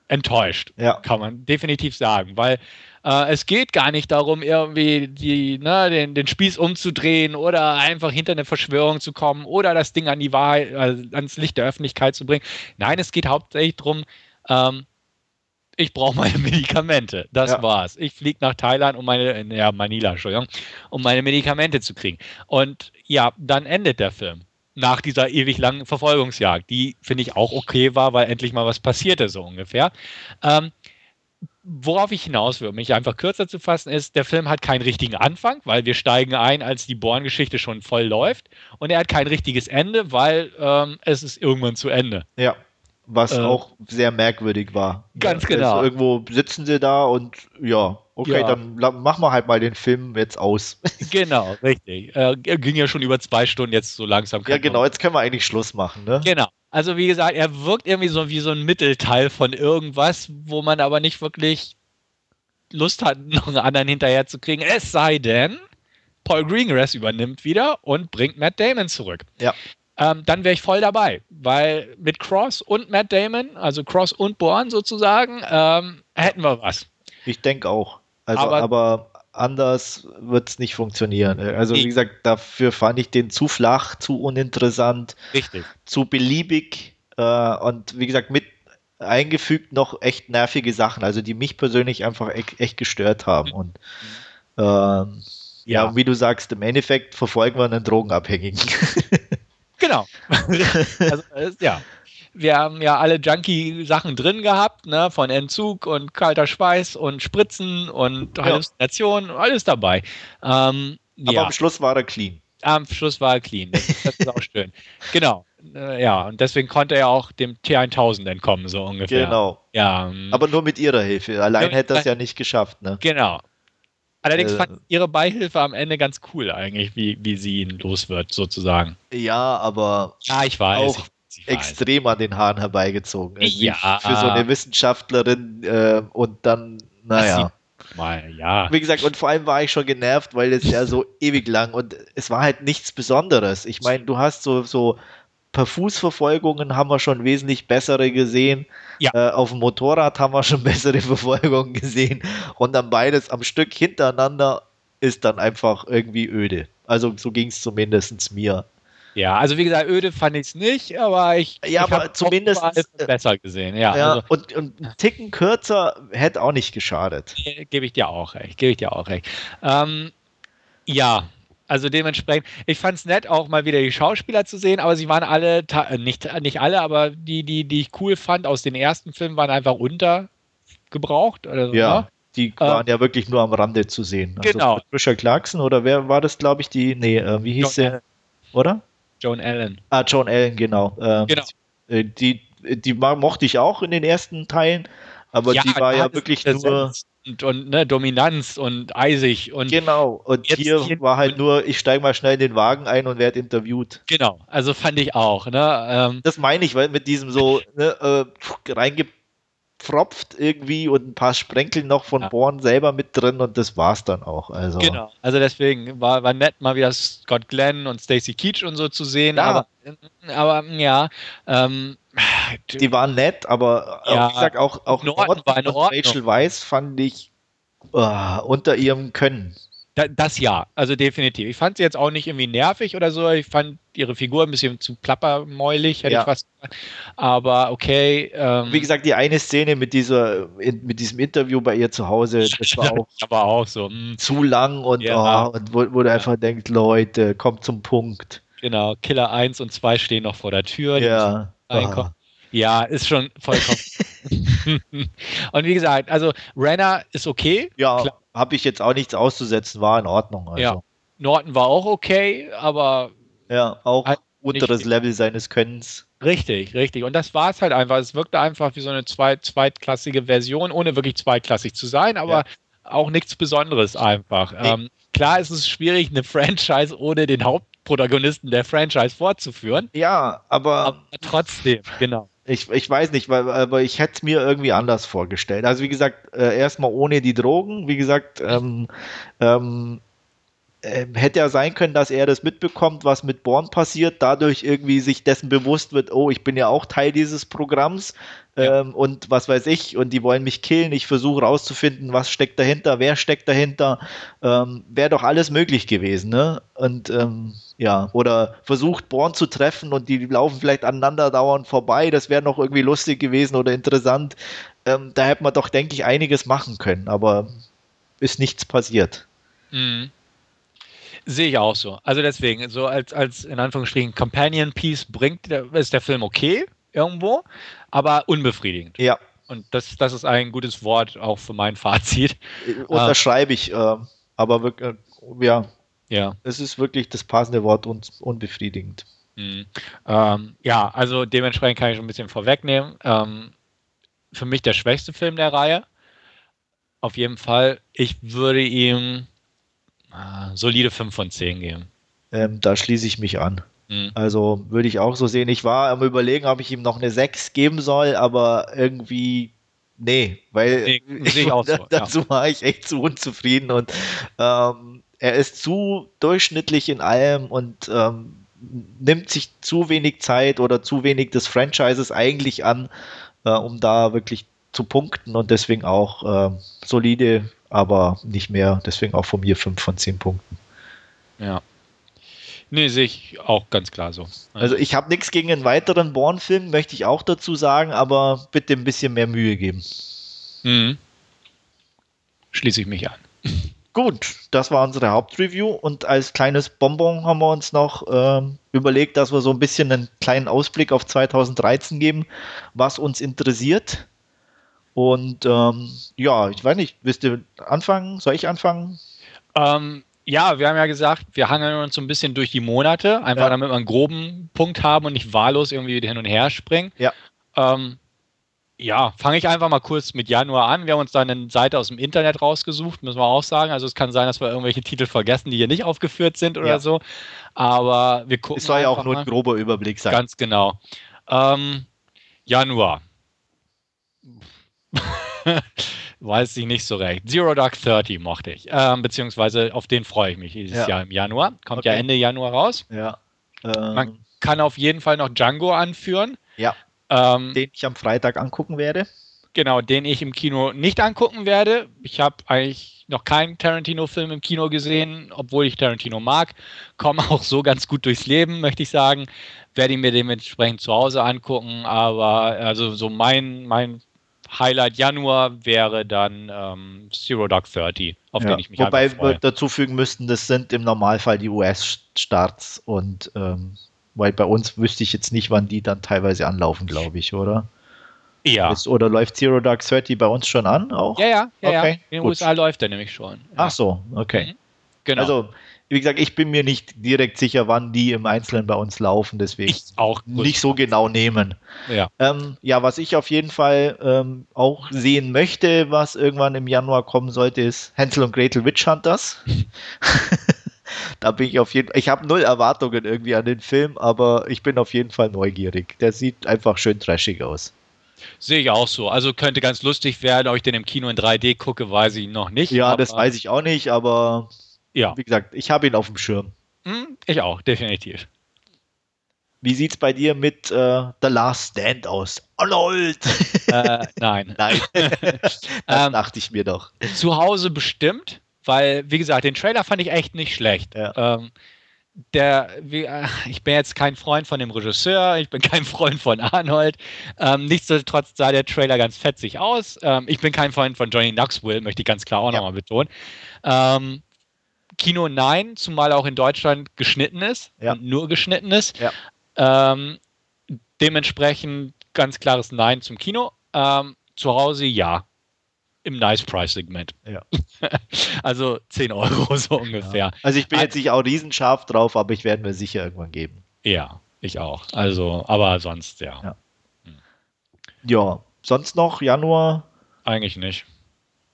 enttäuscht, ja. kann man definitiv sagen, weil äh, es geht gar nicht darum, irgendwie die, ne, den, den Spieß umzudrehen oder einfach hinter eine Verschwörung zu kommen oder das Ding an die Wahrheit, äh, ans Licht der Öffentlichkeit zu bringen. Nein, es geht hauptsächlich darum, ähm, ich brauche meine Medikamente. Das ja. war's. Ich fliege nach Thailand, um meine, ja, Manila, Entschuldigung, um meine Medikamente zu kriegen. Und ja, dann endet der Film. Nach dieser ewig langen Verfolgungsjagd, die finde ich auch okay war, weil endlich mal was passierte, so ungefähr. Ähm, worauf ich hinaus will, um mich einfach kürzer zu fassen, ist, der Film hat keinen richtigen Anfang, weil wir steigen ein, als die Born-Geschichte schon voll läuft. Und er hat kein richtiges Ende, weil ähm, es ist irgendwann zu Ende. Ja was äh, auch sehr merkwürdig war. Ganz also genau. irgendwo sitzen sie da und ja, okay, ja. dann machen wir halt mal den Film jetzt aus. Genau, richtig. Äh, ging ja schon über zwei Stunden jetzt so langsam. Ja, genau, jetzt können wir eigentlich Schluss machen, ne? Genau. Also wie gesagt, er wirkt irgendwie so wie so ein Mittelteil von irgendwas, wo man aber nicht wirklich Lust hat, noch einen anderen hinterher zu kriegen. Es sei denn, Paul Greengrass übernimmt wieder und bringt Matt Damon zurück. Ja ähm, dann wäre ich voll dabei. Weil mit Cross und Matt Damon, also Cross und Born sozusagen, ähm, hätten wir was. Ich denke auch. Also, aber, aber anders wird es nicht funktionieren. Also, wie gesagt, dafür fand ich den zu flach, zu uninteressant, richtig. zu beliebig äh, und wie gesagt, mit eingefügt noch echt nervige Sachen, also die mich persönlich einfach echt, echt gestört haben. Und mhm. ähm, ja. ja, wie du sagst, im Endeffekt verfolgen wir einen Drogenabhängigen. Genau. also, ja. Wir haben ja alle Junkie-Sachen drin gehabt, ne? von Entzug und kalter Schweiß und Spritzen und Halluzinationen, alles dabei. Ähm, Aber ja. am Schluss war er clean. Am Schluss war er clean. Das, das ist auch schön. Genau. Äh, ja, und deswegen konnte er auch dem T1000 entkommen, so ungefähr. Genau. Ja. Ähm, Aber nur mit ihrer Hilfe. Allein hätte er es ja nicht geschafft, ne? Genau. Allerdings äh, fand ich ihre Beihilfe am Ende ganz cool eigentlich, wie, wie sie ihn los wird, sozusagen. Ja, aber ja, ich weiß, auch ich, ich extrem weiß. an den Haaren herbeigezogen. Irgendwie ja. Für so eine Wissenschaftlerin äh, und dann, naja. Mal, ja. Wie gesagt, und vor allem war ich schon genervt, weil es ja so ewig lang und es war halt nichts Besonderes. Ich meine, du hast so, so per Fußverfolgungen haben wir schon wesentlich bessere gesehen. Ja. Äh, auf dem Motorrad haben wir schon bessere Verfolgungen gesehen. Und dann beides am Stück hintereinander ist dann einfach irgendwie öde. Also so ging es zumindest mir. Ja, also wie gesagt, öde fand ich es nicht, aber ich, ja, ich aber zumindest äh, besser gesehen. Ja, ja also, und, und ein Ticken kürzer hätte auch nicht geschadet. Gebe ich dir auch recht. Gebe ich dir auch recht. Ähm, ja, also dementsprechend, ich fand es nett, auch mal wieder die Schauspieler zu sehen, aber sie waren alle, äh, nicht, nicht alle, aber die, die, die ich cool fand aus den ersten Filmen, waren einfach untergebraucht. Oder so, ja, ne? die waren äh, ja wirklich nur am Rande zu sehen. Also genau. Patricia Clarkson oder wer war das, glaube ich, die, nee, äh, wie hieß der, oder? Joan Allen. Ah, Joan Allen, genau. Ähm, genau. Äh, die, die mochte ich auch in den ersten Teilen, aber ja, die war ja wirklich nur und, und ne, Dominanz und eisig und genau und hier, hier war halt nur ich steige mal schnell in den Wagen ein und werde interviewt genau also fand ich auch ne ähm, das meine ich weil mit diesem so ne, äh, reingepfropft irgendwie und ein paar Sprenkel noch von ja. Born selber mit drin und das war's dann auch also genau also deswegen war, war nett mal wieder Scott Glenn und Stacy Keach und so zu sehen ja. aber aber ja ähm, die waren nett, aber ja, wie gesagt, auch, auch Ordnung, war Rachel Weiss fand ich uh, unter ihrem Können. das ja, also definitiv. Ich fand sie jetzt auch nicht irgendwie nervig oder so. Ich fand ihre Figur ein bisschen zu plappermäulig, hätte ja. ich fast gesagt. Aber okay. Ähm, Wie gesagt, die eine Szene mit dieser, mit diesem Interview bei ihr zu Hause, das war auch, aber auch so mh. Hm. zu lang und, ja. oh, und wo, wo du ja. einfach denkst, Leute, kommt zum Punkt. Genau, Killer 1 und 2 stehen noch vor der Tür. Ja. Ah. Ja, ist schon vollkommen. und wie gesagt, also Renner ist okay. Ja, habe ich jetzt auch nichts auszusetzen, war in Ordnung. Also. Ja, Norton war auch okay, aber. Ja, auch halt unteres Level seines Könnens. Richtig, richtig. Und das war es halt einfach. Es wirkte einfach wie so eine zweit, zweitklassige Version, ohne wirklich zweitklassig zu sein, aber ja. auch nichts Besonderes einfach. Nee. Ähm, klar ist es schwierig, eine Franchise ohne den Hauptprotagonisten der Franchise fortzuführen. Ja, aber, aber trotzdem, genau. Ich, ich weiß nicht, weil, aber ich hätte es mir irgendwie anders vorgestellt. Also wie gesagt, äh, erstmal ohne die Drogen. Wie gesagt, ähm, ähm, äh, hätte ja sein können, dass er das mitbekommt, was mit Born passiert, dadurch irgendwie sich dessen bewusst wird, oh, ich bin ja auch Teil dieses Programms ja. ähm, und was weiß ich, und die wollen mich killen. Ich versuche rauszufinden, was steckt dahinter, wer steckt dahinter. Ähm, Wäre doch alles möglich gewesen, ne? Und ähm, ja, oder versucht Born zu treffen und die laufen vielleicht aneinander dauernd vorbei. Das wäre noch irgendwie lustig gewesen oder interessant. Ähm, da hätte man doch, denke ich, einiges machen können, aber ist nichts passiert. Mhm. Sehe ich auch so. Also deswegen, so als, als in Anführungsstrichen Companion Piece bringt, ist der Film okay irgendwo, aber unbefriedigend. Ja. Und das, das ist ein gutes Wort auch für mein Fazit. Unterschreibe ich, äh, aber wirklich, äh, ja. Ja. Es ist wirklich das passende Wort und unbefriedigend. Mhm. Ähm, ja, also dementsprechend kann ich schon ein bisschen vorwegnehmen. Ähm, für mich der schwächste Film der Reihe. Auf jeden Fall. Ich würde ihm Ah, solide 5 von 10 geben. Ähm, da schließe ich mich an. Mhm. Also würde ich auch so sehen. Ich war am Überlegen, ob ich ihm noch eine 6 geben soll, aber irgendwie nee, weil nee, ich, so, dazu ja. war ich echt zu unzufrieden und ähm, er ist zu durchschnittlich in allem und ähm, nimmt sich zu wenig Zeit oder zu wenig des Franchises eigentlich an, äh, um da wirklich zu punkten und deswegen auch äh, solide aber nicht mehr. Deswegen auch von mir 5 von 10 Punkten. Ja. Nee, sehe ich auch ganz klar so. Also ich habe nichts gegen einen weiteren Born-Film, möchte ich auch dazu sagen, aber bitte ein bisschen mehr Mühe geben. Mhm. Schließe ich mich an. Gut, das war unsere Hauptreview und als kleines Bonbon haben wir uns noch äh, überlegt, dass wir so ein bisschen einen kleinen Ausblick auf 2013 geben, was uns interessiert. Und ähm, ja, ich weiß nicht, willst du anfangen? Soll ich anfangen? Ähm, ja, wir haben ja gesagt, wir hangeln uns so ein bisschen durch die Monate, einfach ja. damit wir einen groben Punkt haben und nicht wahllos irgendwie hin und her springen. Ja. Ähm, ja, fange ich einfach mal kurz mit Januar an. Wir haben uns da eine Seite aus dem Internet rausgesucht, müssen wir auch sagen. Also es kann sein, dass wir irgendwelche Titel vergessen, die hier nicht aufgeführt sind oder ja. so. Aber wir gucken. Es soll ja auch nur ein grober Überblick sein. Ganz genau. Ähm, Januar. Weiß ich nicht so recht. Zero Dark 30 mochte ich. Ähm, beziehungsweise auf den freue ich mich dieses ja. Jahr im Januar. Kommt okay. ja Ende Januar raus. Ja. Ähm, Man kann auf jeden Fall noch Django anführen. Ja. Ähm, den ich am Freitag angucken werde. Genau, den ich im Kino nicht angucken werde. Ich habe eigentlich noch keinen Tarantino-Film im Kino gesehen, obwohl ich Tarantino mag. Komme auch so ganz gut durchs Leben, möchte ich sagen. Werde ich mir dementsprechend zu Hause angucken. Aber also so mein, mein Highlight Januar wäre dann ähm, Zero Dark 30, auf ja, den ich mich Wobei wir dazu fügen müssten, das sind im Normalfall die US-Starts und ähm, weil bei uns wüsste ich jetzt nicht, wann die dann teilweise anlaufen, glaube ich, oder? Ja. Ist, oder läuft Zero Dark 30 bei uns schon an auch? Ja, ja, ja. Okay, ja. In den USA läuft der nämlich schon. Ja. Ach so, okay. Mhm. Genau. Also wie gesagt, ich bin mir nicht direkt sicher, wann die im Einzelnen bei uns laufen, deswegen ich auch nicht so genau nehmen. Ja, ähm, ja was ich auf jeden Fall ähm, auch sehen möchte, was irgendwann im Januar kommen sollte, ist Hansel und Gretel Witch Hunters. da bin ich auf jeden Fall, ich habe null Erwartungen irgendwie an den Film, aber ich bin auf jeden Fall neugierig. Der sieht einfach schön trashig aus. Sehe ich auch so. Also könnte ganz lustig werden, ob ich den im Kino in 3D gucke, weiß ich noch nicht. Ja, das weiß ich auch nicht, aber ja. Wie gesagt, ich habe ihn auf dem Schirm. Hm, ich auch, definitiv. Wie sieht es bei dir mit äh, The Last Stand aus? Arnold! Äh, nein. nein. das ähm, dachte ich mir doch. Zu Hause bestimmt, weil, wie gesagt, den Trailer fand ich echt nicht schlecht. Ja. Ähm, der, wie, äh, ich bin jetzt kein Freund von dem Regisseur, ich bin kein Freund von Arnold. Ähm, nichtsdestotrotz sah der Trailer ganz fetzig aus. Ähm, ich bin kein Freund von Johnny Knoxville, möchte ich ganz klar auch ja. nochmal betonen. Kino nein, zumal auch in Deutschland geschnitten ist ja. und nur geschnitten ist. Ja. Ähm, dementsprechend ganz klares Nein zum Kino. Ähm, zu Hause ja. Im Nice-Price-Segment. Ja. also 10 Euro so ungefähr. Ja. Also ich bin jetzt nicht auch riesenscharf drauf, aber ich werde mir sicher irgendwann geben. Ja, ich auch. Also, aber sonst, ja. Ja, hm. ja. sonst noch Januar? Eigentlich nicht.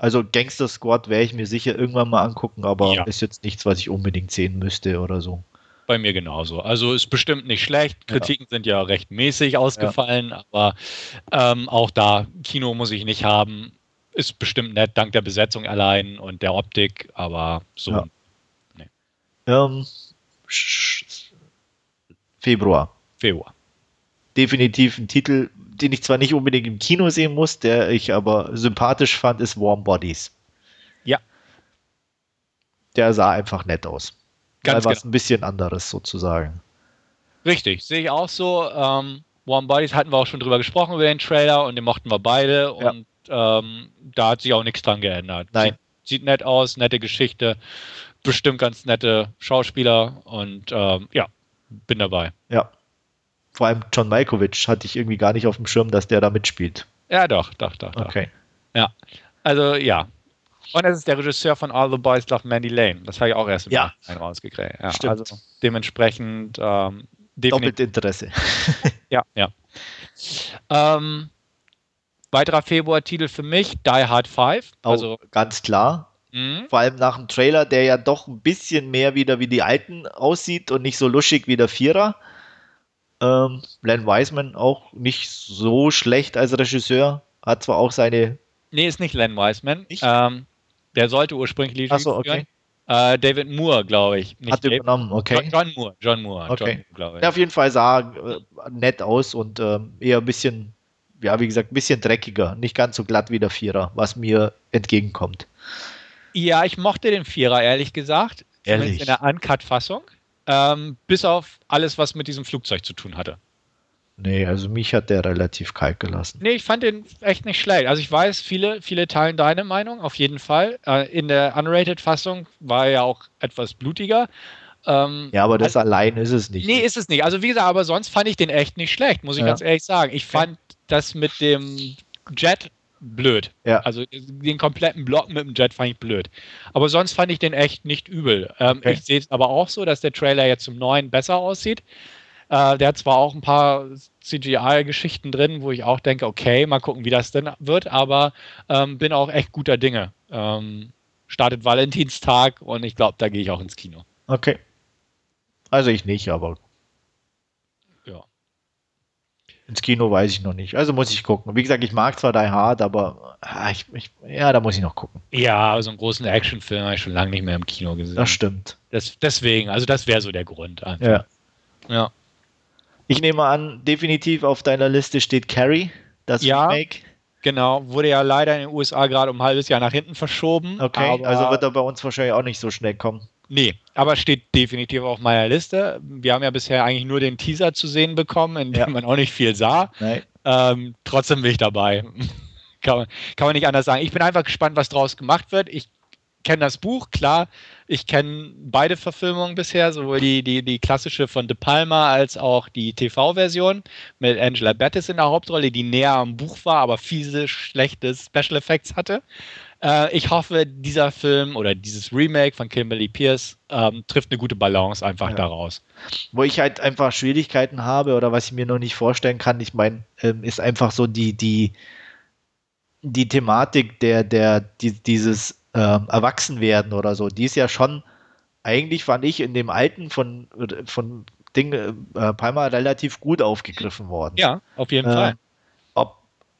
Also Gangster Squad werde ich mir sicher irgendwann mal angucken, aber ja. ist jetzt nichts, was ich unbedingt sehen müsste oder so. Bei mir genauso. Also ist bestimmt nicht schlecht. Kritiken ja. sind ja recht mäßig ausgefallen, ja. aber ähm, auch da, Kino muss ich nicht haben. Ist bestimmt nett, dank der Besetzung allein und der Optik, aber so. Ja. Nee. Ähm, Februar. Februar. Definitiv ein Titel, den ich zwar nicht unbedingt im Kino sehen muss, der ich aber sympathisch fand, ist Warm Bodies. Ja. Der sah einfach nett aus. Ganz was genau. ein bisschen anderes sozusagen. Richtig, sehe ich auch so. Ähm, Warm Bodies hatten wir auch schon drüber gesprochen über den Trailer und den mochten wir beide ja. und ähm, da hat sich auch nichts dran geändert. Nein. Sieht, sieht, nett aus, nette Geschichte, bestimmt ganz nette Schauspieler und ähm, ja, bin dabei. Ja. Vor allem John Malkovich hatte ich irgendwie gar nicht auf dem Schirm, dass der da mitspielt. Ja, doch, doch, doch. doch. Okay. Ja. Also ja, und es ist der Regisseur von All the Boys Love Mandy Lane. Das habe ich auch erst im ja. rausgekriegt. Ja, Stimmt. Also dementsprechend ähm, doppelt Interesse. ja, ja. Ähm, weiterer Februar-Titel für mich, Die Hard 5. Also ganz klar. Mhm. Vor allem nach dem Trailer, der ja doch ein bisschen mehr wieder wie die alten aussieht und nicht so luschig wie der Vierer. Ähm, Len Wiseman auch nicht so schlecht als Regisseur. Hat zwar auch seine. Nee, ist nicht Len Wiseman. Ähm, der sollte ursprünglich Regie Achso, okay. Äh, David Moore, glaube ich. Nicht Hat David, übernommen, okay. John, Moore, John Moore, okay. John, ja, auf jeden Fall sah äh, nett aus und äh, eher ein bisschen, ja, wie gesagt, ein bisschen dreckiger. Nicht ganz so glatt wie der Vierer, was mir entgegenkommt. Ja, ich mochte den Vierer, ehrlich gesagt. Ehrlich? In der Uncut-Fassung. Ähm, bis auf alles, was mit diesem Flugzeug zu tun hatte. Nee, also mich hat der relativ kalt gelassen. Nee, ich fand den echt nicht schlecht. Also ich weiß, viele, viele teilen deine Meinung, auf jeden Fall. Äh, in der Unrated-Fassung war er ja auch etwas blutiger. Ähm, ja, aber das also, allein ist es nicht. Nee, ist es nicht. Also wie gesagt, aber sonst fand ich den echt nicht schlecht, muss ich ja. ganz ehrlich sagen. Ich fand das mit dem Jet blöd. Ja. Also den kompletten Block mit dem Jet fand ich blöd. Aber sonst fand ich den echt nicht übel. Ähm, okay. Ich sehe es aber auch so, dass der Trailer jetzt zum neuen besser aussieht. Äh, der hat zwar auch ein paar CGI-Geschichten drin, wo ich auch denke, okay, mal gucken, wie das denn wird, aber ähm, bin auch echt guter Dinge. Ähm, startet Valentinstag und ich glaube, da gehe ich auch ins Kino. Okay. Also ich nicht, aber. Ja. Ins Kino weiß ich noch nicht. Also muss ich gucken. Wie gesagt, ich mag zwar Die Hard, aber ah, ich, ich, ja, da muss ich noch gucken. Ja, so einen großen Actionfilm habe ich schon lange nicht mehr im Kino gesehen. Das stimmt. Das, deswegen, also das wäre so der Grund. Einfach. Ja. Ja. Ich nehme an, definitiv auf deiner Liste steht Carrie, das ja, Remake. Genau, wurde ja leider in den USA gerade um ein halbes Jahr nach hinten verschoben. Okay, also wird er bei uns wahrscheinlich auch nicht so schnell kommen. Nee, aber steht definitiv auf meiner Liste. Wir haben ja bisher eigentlich nur den Teaser zu sehen bekommen, in dem ja. man auch nicht viel sah. Ähm, trotzdem bin ich dabei. kann, man, kann man nicht anders sagen. Ich bin einfach gespannt, was draus gemacht wird. Ich kenne das Buch, klar. Ich kenne beide Verfilmungen bisher, sowohl die, die, die klassische von De Palma als auch die TV-Version mit Angela Bettis in der Hauptrolle, die näher am Buch war, aber fiese, schlechte Special Effects hatte. Äh, ich hoffe, dieser Film oder dieses Remake von Kimberly Pierce ähm, trifft eine gute Balance einfach ja. daraus. Wo ich halt einfach Schwierigkeiten habe oder was ich mir noch nicht vorstellen kann, ich meine, ähm, ist einfach so die, die, die Thematik der, der, die, dieses ähm, Erwachsenwerden oder so, die ist ja schon, eigentlich fand ich in dem alten von, von Ding äh, Palma relativ gut aufgegriffen worden. Ja, auf jeden äh, Fall. Ob,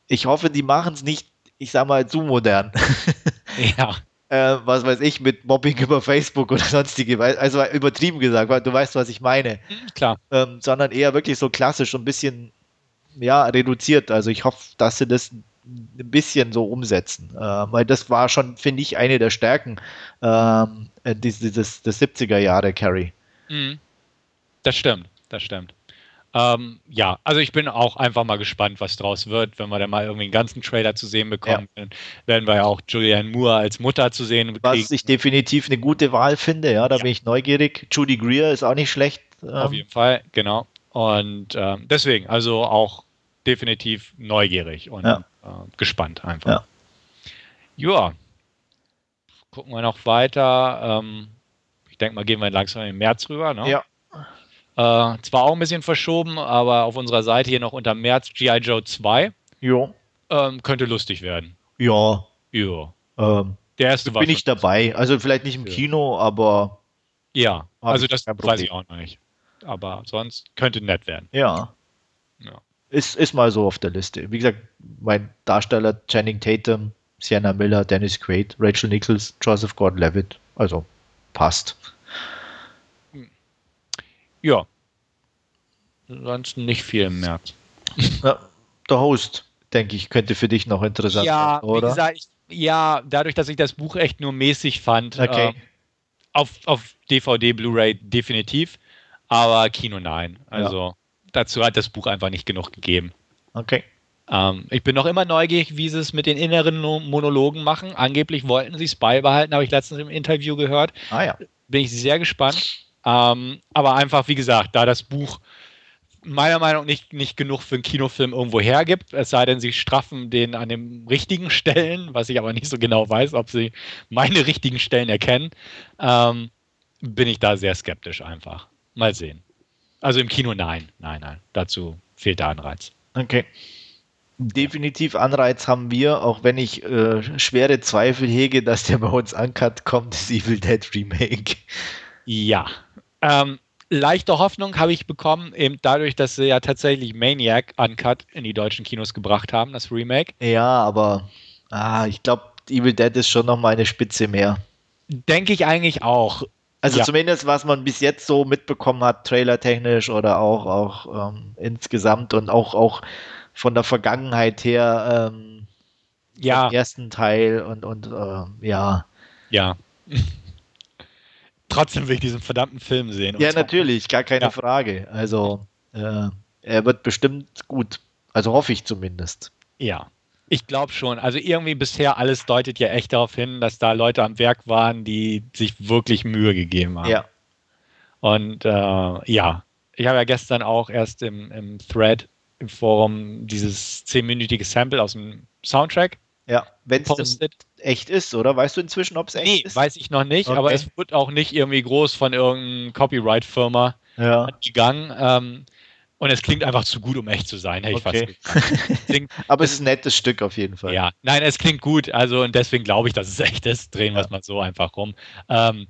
ich hoffe, die machen es nicht, ich sag mal, zu modern. ja. Äh, was weiß ich, mit Mobbing über Facebook oder sonstige, also übertrieben gesagt, weil du weißt, was ich meine. Mhm, klar. Ähm, sondern eher wirklich so klassisch, ein bisschen, ja, reduziert. Also ich hoffe, dass sie das ein bisschen so umsetzen. Äh, weil das war schon, finde ich, eine der Stärken ähm, äh, dieses, des 70er Jahre Carrie. Mhm. Das stimmt, das stimmt. Ähm, ja, also ich bin auch einfach mal gespannt, was draus wird, wenn wir dann mal irgendwie einen ganzen Trailer zu sehen bekommen. Ja. Dann werden wir ja auch Julianne Moore als Mutter zu sehen bekommen. Was ich definitiv eine gute Wahl finde, ja, da ja. bin ich neugierig. Judy Greer ist auch nicht schlecht. Ähm. Auf jeden Fall, genau. Und ähm, deswegen, also auch definitiv neugierig und Ja. äh, gespannt einfach. Ja. Gucken wir noch weiter. Ähm, ich denke mal, gehen wir langsam im März rüber. Ne? Ja. Äh, zwar auch ein bisschen verschoben, aber auf unserer Seite hier noch unter März G.I. Joe 2. Jo. Ähm, könnte lustig werden. Ja. Ja. Ähm, Der erste war bin ich dabei. Also vielleicht nicht im Ja. Kino, aber Ja, also das weiß ich auch noch nicht. Aber sonst könnte nett werden. ja. Ja. Ist, ist mal so auf der Liste. Wie gesagt, mein Darsteller Channing Tatum, Sienna Miller, Dennis Quaid, Rachel Nichols, Joseph Gordon-Levitt. Also passt. Ja. Ansonsten nicht viel im März. Ja, der Host, denke ich, könnte für dich noch interessant ja, sein, oder? wie gesagt, ich, ja, dadurch, dass ich das Buch echt nur mäßig fand, Okay. äh, auf, auf DVD, Blu-ray definitiv, aber Kino nein. Also dazu hat das Buch einfach nicht genug gegeben. okay. Ähm, ich bin noch immer neugierig, wie sie es mit den inneren No- Monologen machen. Angeblich wollten sie es beibehalten, habe ich letztens im Interview gehört. Ah ja. Bin ich sehr gespannt. Ähm, aber einfach, wie gesagt, da das Buch meiner Meinung nach nicht, nicht genug für einen Kinofilm irgendwo hergibt, es sei denn, sie straffen den an den richtigen Stellen, was ich aber nicht so genau weiß, ob sie meine richtigen Stellen erkennen, ähm, bin ich da sehr skeptisch einfach. Mal sehen. Also im Kino nein, nein, nein. Dazu fehlt der Anreiz. Okay. Definitiv Anreiz haben wir, auch wenn ich äh, schwere Zweifel hege, dass der bei uns uncut kommt, das Evil Dead Remake. Ja. Ähm, leichte Hoffnung habe ich bekommen, eben dadurch, dass sie ja tatsächlich Maniac Uncut in die deutschen Kinos gebracht haben, das Remake. Ja, aber ah, ich glaube, Evil Dead ist schon noch mal eine Spitze mehr. Denke ich eigentlich auch. Also Ja. zumindest, was man bis jetzt so mitbekommen hat, trailertechnisch oder auch, auch ähm, insgesamt und auch, auch von der Vergangenheit her, ähm, Ja, ersten Teil und, und äh, ja. ja. Trotzdem will ich diesen verdammten Film sehen. Ja, natürlich, gar keine Ja. Frage. Also, äh, er wird bestimmt gut. Also hoffe ich zumindest. Ja. Ich glaube schon. Also irgendwie bisher alles deutet ja echt darauf hin, dass da Leute am Werk waren, die sich wirklich Mühe gegeben haben. Ja, Und äh, ja, ich habe ja gestern auch erst im, im Thread, im Forum, dieses zehnminütige Sample aus dem Soundtrack ja. Wenn es. Echt ist, oder? Weißt du inzwischen, ob es echt Nee, ist? weiß ich noch nicht, Okay. aber es wird auch nicht irgendwie groß von irgendeiner Copyright-Firma ja. gegangen. Ähm, und es klingt einfach zu gut, um echt zu sein, hätte Okay. ich fast. Klingt, Aber es ist ein nettes Stück auf jeden Fall. ja, nein, es klingt gut, also und deswegen glaube ich, dass es echt ist. Drehen wir es mal so einfach rum. Ähm,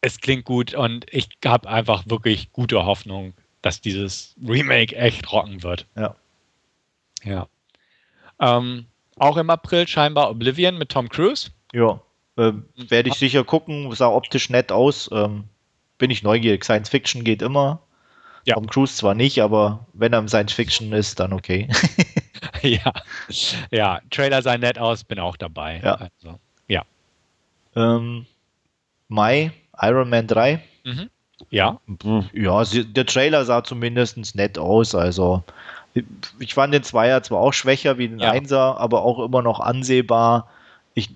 es klingt gut und ich habe einfach wirklich gute Hoffnung, dass dieses Remake echt rocken wird. Ja. Ja. Ähm, auch im April scheinbar Oblivion mit Tom Cruise. Ja. Ähm, Werde ich sicher gucken, sah optisch nett aus. Ähm, bin ich neugierig. Science Fiction geht immer. Ja. Tom Cruise zwar nicht, aber wenn er im Science Fiction ist, dann okay. ja. Ja, Trailer sah nett aus, bin auch dabei. Ja. Also, ja. ähm, Mai, Iron Man 3. Mhm. Ja. Ja, der Trailer sah zumindest nett aus. Also, ich fand den Zweier zwar auch schwächer wie den Ja. Einser, aber auch immer noch ansehbar. Ich,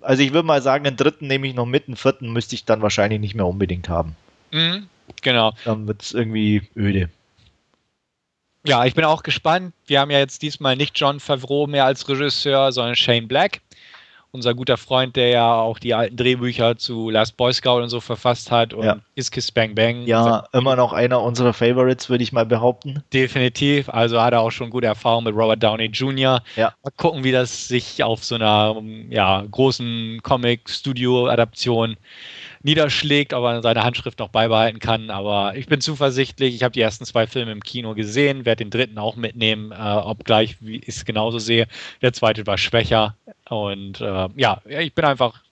also, ich würde mal sagen, den dritten nehme ich noch mit, den vierten müsste ich dann wahrscheinlich nicht mehr unbedingt haben. Mhm. Genau. Dann wird es irgendwie öde. Ja, ich bin auch gespannt. Wir haben ja jetzt diesmal nicht John Favreau mehr als Regisseur, sondern Shane Black. Unser guter Freund, der ja auch die alten Drehbücher zu Last Boy Scout und so verfasst hat und Ja. Kiss Kiss Bang Bang. Ja, immer noch einer unserer Favorites, würde ich mal behaupten. Definitiv. Also hat er auch schon gute Erfahrungen mit Robert Downey Jr. Ja. Mal gucken, wie das sich auf so einer ja, großen Comic-Studio-Adaption niederschlägt, ob er seine Handschrift noch beibehalten kann. Aber ich bin zuversichtlich. Ich habe die ersten zwei Filme im Kino gesehen, werde den dritten auch mitnehmen, äh, obgleich, wie ich es genauso sehe. Der zweite war schwächer. Und äh, ja, ich bin einfach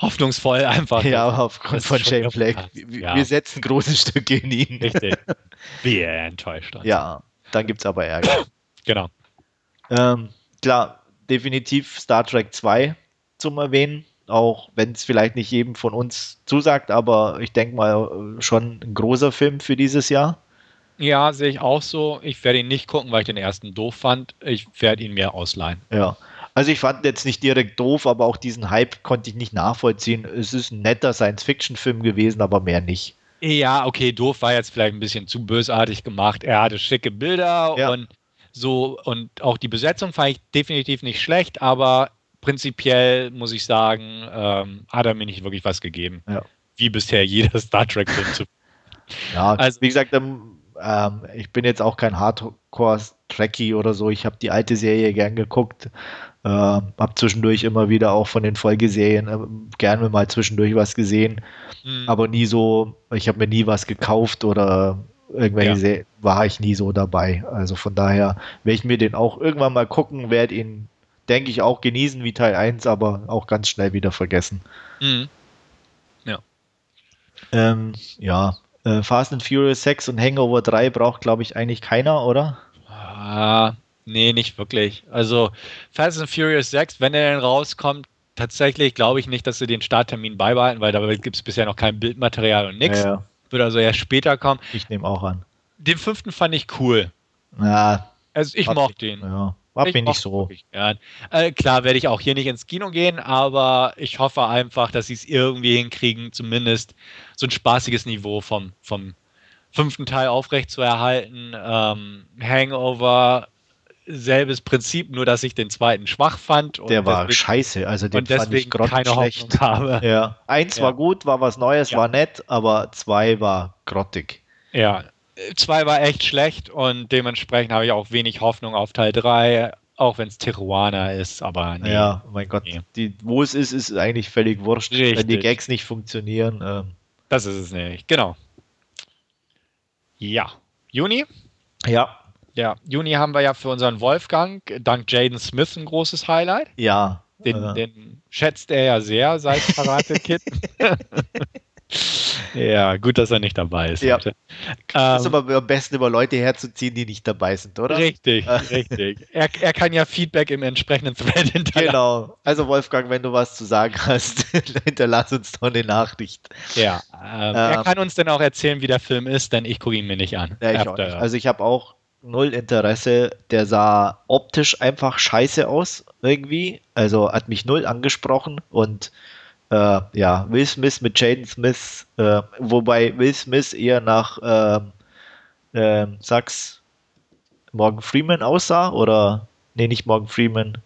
hoffnungsvoll einfach. Ja, aufgrund das von Shane Black. Wir, Ja. wir setzen große Stücke in ihn. Richtig. Wie er enttäuscht. hat. Ja, dann gibt es aber Ärger. Genau. ähm, klar, definitiv Star Trek 2 zum Erwähnen. Auch wenn es vielleicht nicht jedem von uns zusagt, aber ich denke mal äh, schon ein großer Film für dieses Jahr. Ja, sehe ich auch so. Ich werde ihn nicht gucken, weil ich den ersten doof fand. Ich werde ihn mir ausleihen. Ja. Also ich fand jetzt nicht direkt doof, aber auch diesen Hype konnte ich nicht nachvollziehen. Es ist ein netter Science-Fiction-Film gewesen, aber mehr nicht. Ja, okay, doof war jetzt vielleicht ein bisschen zu bösartig gemacht. Er hatte schicke Bilder Ja. und So, und auch die Besetzung fand ich definitiv nicht schlecht, aber prinzipiell muss ich sagen, ähm, hat er mir nicht wirklich was gegeben. Ja. Wie bisher jeder Star Trek-Film zu. Ja, also, wie gesagt, ähm, ich bin jetzt auch kein Hardcore-Trekkie oder so. Ich habe die alte Serie gern geguckt. Äh, habe zwischendurch immer wieder auch von den Folgeserien äh, gerne mal zwischendurch was gesehen. Mhm. Aber nie so, ich habe mir nie was gekauft oder irgendwelche ja. war ich nie so dabei. Also von daher werde ich mir den auch irgendwann mal gucken, werde ihn, denke ich, auch genießen wie Teil 1, aber auch ganz schnell wieder vergessen. Mhm. Ja. Ähm, ja. Äh, Fast and Furious 6 und Hangover 3 braucht, glaube ich, eigentlich keiner, oder? Ah, nee, nicht wirklich. Also Fast and Furious 6, wenn er denn rauskommt, tatsächlich glaube ich nicht, dass sie den Starttermin beibehalten, weil da gibt es bisher noch kein Bildmaterial und nichts. Ja, ja. Wird also erst später kommen. Ich nehme auch an. Den fünften fand ich cool. Ja. Also ich mochte den. Ja. War mir nicht so. Äh, klar werde ich auch hier nicht ins Kino gehen, aber ich hoffe einfach, dass sie es irgendwie hinkriegen, zumindest so ein spaßiges Niveau vom, vom fünften Teil aufrechtzuerhalten. Ähm, Hangover selbes Prinzip, nur dass ich den zweiten schwach fand. der war deswegen, scheiße, also den fand ich keine schlecht. habe. Ja. Eins ja. war gut, war was Neues, ja. war nett, aber zwei war grottig. Ja, zwei war echt schlecht und dementsprechend habe ich auch wenig Hoffnung auf Teil 3, auch wenn es Tijuana ist, aber nee. Ja, mein Gott, nee. die, wo es ist, ist eigentlich völlig wurscht, Richtig. wenn die Gags nicht funktionieren. Ähm. Das ist es nicht, genau. Ja, Juni? Ja, ja, Juni haben wir ja für unseren Wolfgang dank Jaden Smith ein großes Highlight. Ja. Den, äh. den schätzt er ja sehr seit Karate Kid. ja, gut, dass er nicht dabei ist. Ja. Heute. Das ist ähm, aber am besten über Leute herzuziehen, die nicht dabei sind, oder? Richtig, richtig. Er, er kann ja Feedback im entsprechenden Thread hinterlassen. Genau. Also Wolfgang, wenn du was zu sagen hast, hinterlass uns doch eine Nachricht. Ja. Ähm, ähm, er kann uns dann auch erzählen, wie der Film ist, denn ich gucke ihn mir nicht an. Ja, ich auch nicht. Also ich habe auch null Interesse. Der sah optisch einfach scheiße aus, irgendwie. Also hat mich null angesprochen und äh, ja, Will Smith mit Jaden Smith, äh, wobei Will Smith eher nach äh, Sachs Morgan Freeman aussah oder nee, nicht Morgan Freeman.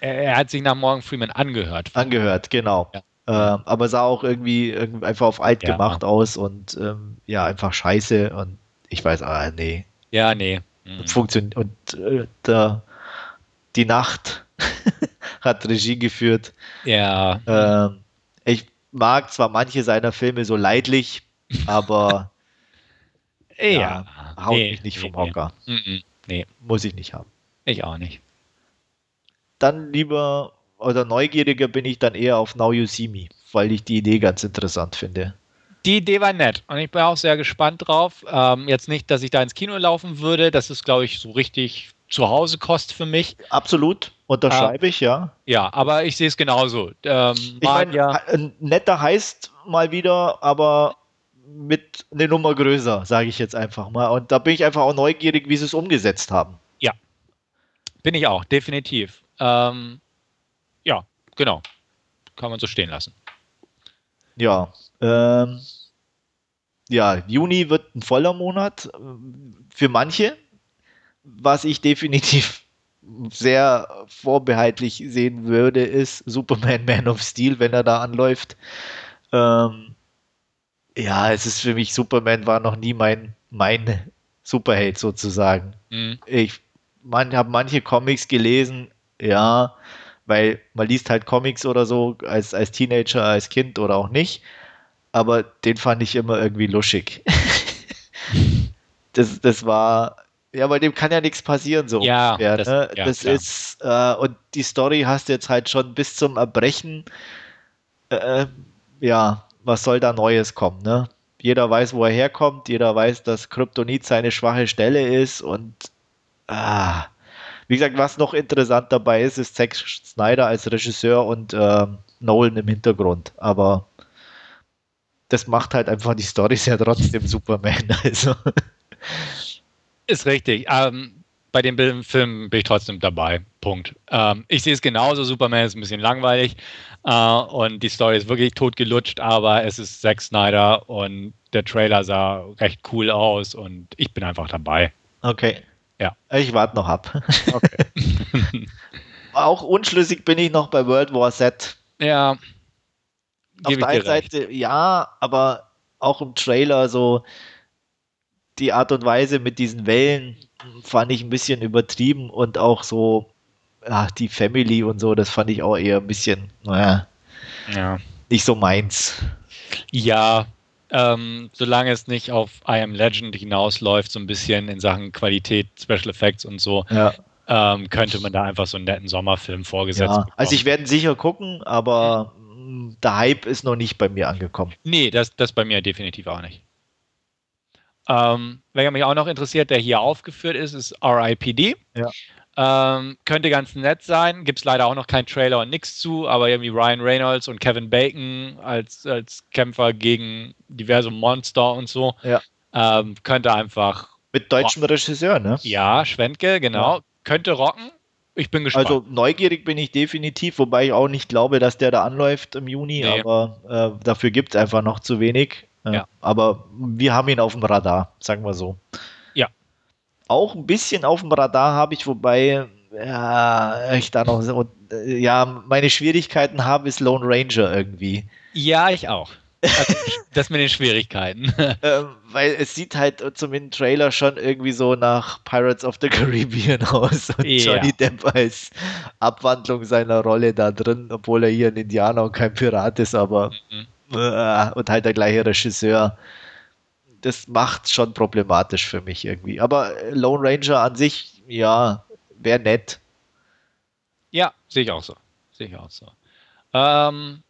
Er, er hat sich nach Morgan Freeman angehört. Angehört, genau. Ja. Ähm, aber sah auch irgendwie, irgendwie einfach auf alt ja. gemacht aus und ähm, ja, einfach scheiße und ich weiß, ah, nee. Ja, nee. Mhm. Funktioniert. Und äh, der, die Nacht hat Regie geführt. Ja. Ähm, mag zwar manche seiner Filme so leidlich, aber ja, ja, haut nee, mich nicht vom nee, Hocker. Nee. nee. Muss ich nicht haben. Ich auch nicht. Dann lieber oder neugieriger bin ich dann eher auf Now You See Me, weil ich die Idee ganz interessant finde die Idee war nett und ich bin auch sehr gespannt drauf. Ähm, jetzt nicht, dass ich da ins Kino laufen würde, das ist, glaube ich, so richtig zu Hause Kost für mich. Absolut, unterschreibe äh, ich, ja. Ja, aber ich sehe es genauso. Ähm, ich mein, ja netter heißt mal wieder, aber mit eine Nummer größer, sage ich jetzt einfach mal. Und da bin ich einfach auch neugierig, wie sie es umgesetzt haben. Ja, bin ich auch, definitiv. Ähm, ja, genau. Kann man so stehen lassen. Ja, ähm, ja, Juni wird ein voller Monat äh, für manche, was ich definitiv sehr vorbehaltlich sehen würde, ist Superman Man of Steel, wenn er da anläuft. Ähm, ja, es ist für mich, Superman war noch nie mein, mein Superheld sozusagen. Mhm. Ich man, habe manche Comics gelesen, ja, weil man liest halt Comics oder so als, als Teenager, als Kind oder auch nicht aber den fand ich immer irgendwie luschig. das, das war, ja, bei dem kann ja nichts passieren so. Ja, ungefähr, das, ne? ja, das ist, äh, und die Story hast du jetzt halt schon bis zum Erbrechen. Äh, ja, was soll da Neues kommen, ne? Jeder weiß, wo er herkommt, jeder weiß, dass Kryptonit seine schwache Stelle ist und ah, wie gesagt, was noch interessant dabei ist, ist Zack Snyder als Regisseur und äh, Nolan im Hintergrund. Aber das macht halt einfach die Story ja trotzdem Superman. Also. Ist richtig. Ähm, bei dem Film bin ich trotzdem dabei. Punkt. Ähm, ich sehe es genauso. Superman ist ein bisschen langweilig äh, und die Story ist wirklich totgelutscht, aber es ist Zack Snyder und der Trailer sah recht cool aus und ich bin einfach dabei. Okay. Ja. Ich warte noch ab. Okay. Auch unschlüssig bin ich noch bei World War Z. Ja. Auf der einen Seite ja, aber auch im Trailer so die Art und Weise mit diesen Wellen fand ich ein bisschen übertrieben und auch so ach, die Family und so, das fand ich auch eher ein bisschen, naja, ja. nicht so meins. Ja, ähm, solange es nicht auf I Am Legend hinausläuft, so ein bisschen in Sachen Qualität, Special Effects und so, ja. ähm, könnte man da einfach so einen netten Sommerfilm vorgesetzt ja, Also ich werde sicher gucken, aber mhm. der Hype ist noch nicht bei mir angekommen. Nee, das, das bei mir definitiv auch nicht. Ähm, wer mich auch noch interessiert, der hier aufgeführt ist, ist RIPD. Ja. Ähm, könnte ganz nett sein. Gibt es leider auch noch keinen Trailer und nichts zu, aber irgendwie Ryan Reynolds und Kevin Bacon als, als Kämpfer gegen diverse Monster und so. Ja. Ähm, könnte einfach. Mit deutschem rocken. Regisseur, ne? Ja, Schwentke, genau. Ja. Könnte rocken. Ich bin gespannt. Also neugierig bin ich definitiv, wobei ich auch nicht glaube, dass der da anläuft im Juni, nee. aber äh, dafür gibt es einfach noch zu wenig. Ja. Aber wir haben ihn auf dem Radar, sagen wir so auch ein bisschen auf dem Radar habe ich, wobei ja, ich da noch so, ja, meine Schwierigkeiten habe, ist Lone Ranger irgendwie. Ja, ich auch. Also, das mit den Schwierigkeiten. ähm, weil es sieht halt zumindest im Trailer schon irgendwie so nach Pirates of the Caribbean aus und ja. Johnny Depp als Abwandlung seiner Rolle da drin, obwohl er hier ein Indianer und kein Pirat ist, aber mhm. Äh, und halt der gleiche Regisseur das macht schon problematisch für mich irgendwie. Aber Lone Ranger an sich, ja, wäre nett. Ja, sehe ich auch so. Sehe ich auch so. Ähm,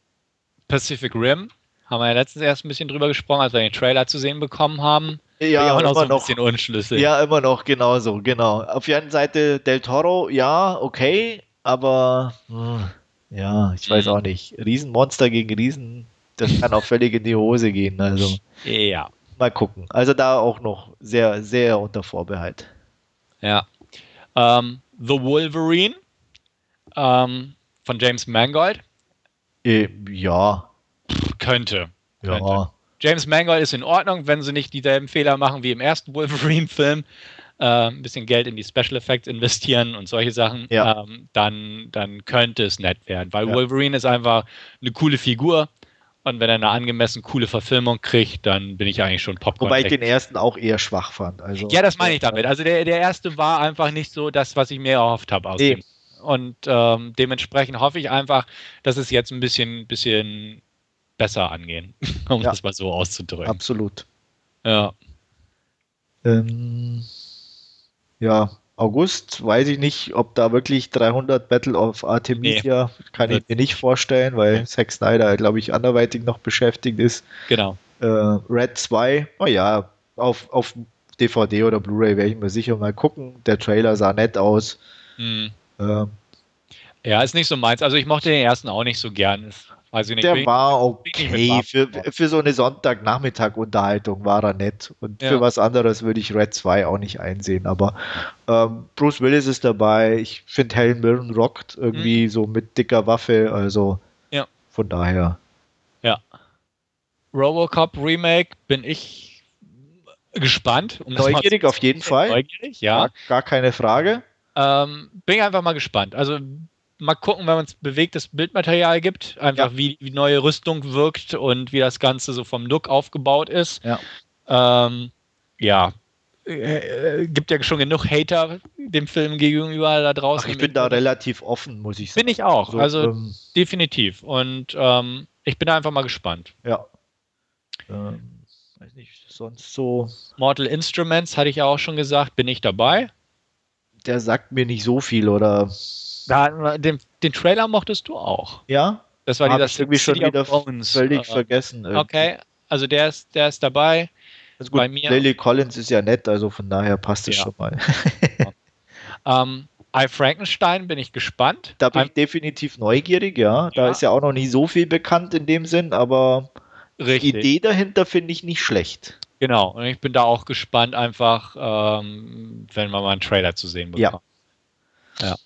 Pacific Rim haben wir ja letztens erst ein bisschen drüber gesprochen, als wir den Trailer zu sehen bekommen haben. Ja, auch noch so ein noch, bisschen unschlüssig. Ja, immer noch, genauso, genau. Auf der einen Seite Del Toro, ja, okay, aber hm, ja, ich weiß mhm. auch nicht. Riesenmonster gegen Riesen, das kann auch völlig in die Hose gehen. Also. Ja mal gucken. Also da auch noch sehr, sehr unter Vorbehalt. Ja. Ähm, The Wolverine ähm, von James Mangold. Äh, ja. Könnte. Ja. Könnte. James Mangold ist in Ordnung, wenn sie nicht dieselben Fehler machen wie im ersten Wolverine-Film. Äh, ein bisschen Geld in die Special Effects investieren und solche Sachen, ja. ähm, dann, dann könnte es nett werden. Weil ja. Wolverine ist einfach eine coole Figur. Und wenn er eine angemessen coole Verfilmung kriegt, dann bin ich eigentlich schon Popcorn. Wobei ich den ersten auch eher schwach fand. Also, ja, das meine ich damit. Also der, der erste war einfach nicht so das, was ich mir erhofft habe aus dem. Und ähm, dementsprechend hoffe ich einfach, dass es jetzt ein bisschen, bisschen besser angehen, um ja. das mal so auszudrücken. Absolut. Ja. Ähm, ja, August, weiß ich nicht, ob da wirklich 300 Battle of Artemisia, nee. kann ich mir nicht vorstellen, weil nee. Zack Snyder, glaube ich, anderweitig noch beschäftigt ist. Genau. Äh, Red 2, oh ja, auf, auf DVD oder Blu-ray werde ich mir sicher mal gucken. Der Trailer sah nett aus. Mhm. Äh, ja, ist nicht so meins. Also ich mochte den ersten auch nicht so gern. Weiß ich nicht. Der war okay. Für, für so eine Sonntagnachmittag-Unterhaltung war er nett. Und ja. für was anderes würde ich Red 2 auch nicht einsehen. Aber ähm, Bruce Willis ist dabei. Ich finde Helen Mirren rockt irgendwie mhm. so mit dicker Waffe. Also ja. von daher. Ja. Robocop Remake bin ich gespannt. Um neugierig auf jeden Fall. Neugierig, ja. Gar, gar keine Frage. Ähm, bin ich einfach mal gespannt. Also mal gucken, wenn man es bewegtes Bildmaterial gibt, einfach ja. wie, wie neue Rüstung wirkt und wie das Ganze so vom Look aufgebaut ist. Ja. Ähm, ja. Äh, äh gibt ja schon genug Hater dem Film gegenüber da draußen. Ach, ich bin da relativ offen, muss ich sagen. Bin ich auch, so, also ähm, definitiv. Und ähm, ich bin da einfach mal gespannt. Ja. Ähm, weiß nicht, sonst so. Mortal Instruments hatte ich ja auch schon gesagt, bin ich dabei. Der sagt mir nicht so viel, oder? Da, den, den Trailer mochtest du auch. Ja? Das war die, das irgendwie schon wieder völlig äh, vergessen. Irgendwie. Okay, also der ist, der ist dabei. Also gut, bei mir. Lily Collins ist ja nett, also von daher passt es ja. schon mal. ähm, I Frankenstein bin ich gespannt. Da bin ich definitiv neugierig, ja. Da ja. ist ja auch noch nicht so viel bekannt in dem Sinn, aber Richtig. die Idee dahinter finde ich nicht schlecht. Genau, und ich bin da auch gespannt, einfach, ähm, wenn wir mal einen Trailer zu sehen bekommen. Ja. ja.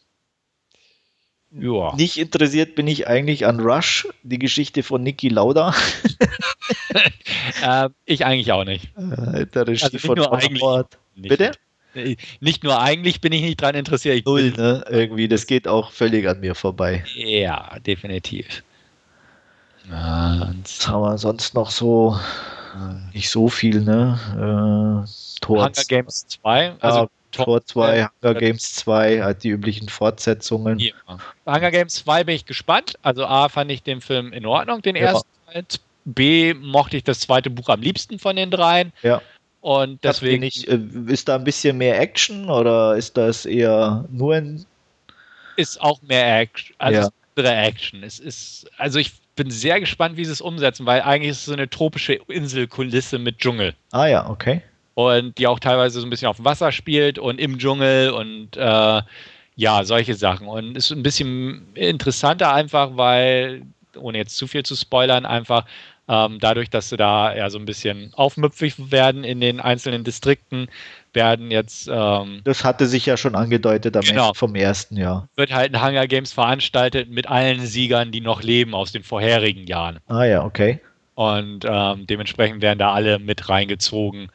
Ja. Nicht interessiert bin ich eigentlich an Rush, die Geschichte von Niki Lauda. äh, ich eigentlich auch nicht. Äh, der Regie also von Bitte? Nicht nur eigentlich bin ich nicht dran interessiert. Ich Null, ne? Irgendwie, das geht auch völlig an mir vorbei. Ja, definitiv. Was haben wir sonst noch so? Nicht so viel, ne? Äh, Hunger Games 2. Also Tor 2, Hunger Games 2, halt die üblichen Fortsetzungen. Ja. Hunger Games 2 bin ich gespannt. Also A fand ich den Film in Ordnung, den ersten Teil. B mochte ich das zweite Buch am liebsten von den dreien. Ja. Und deswegen. Nicht, äh, ist da ein bisschen mehr Action oder ist das eher nur ein. Ist auch mehr Action. Also ja. andere Action. Es ist, also ich bin sehr gespannt, wie sie es umsetzen, weil eigentlich ist es so eine tropische Inselkulisse mit Dschungel. Ah ja, okay. Und die auch teilweise so ein bisschen auf dem Wasser spielt und im Dschungel und äh, ja, solche Sachen. Und ist ein bisschen interessanter einfach, weil, ohne jetzt zu viel zu spoilern, einfach ähm, dadurch, dass sie da ja so ein bisschen aufmüpfig werden in den einzelnen Distrikten, werden jetzt. Ähm, das hatte sich ja schon angedeutet am genau, Ende vom ersten Jahr. Wird halt ein Hunger Games veranstaltet mit allen Siegern, die noch leben aus den vorherigen Jahren. Ah ja, okay. Und ähm, dementsprechend werden da alle mit reingezogen.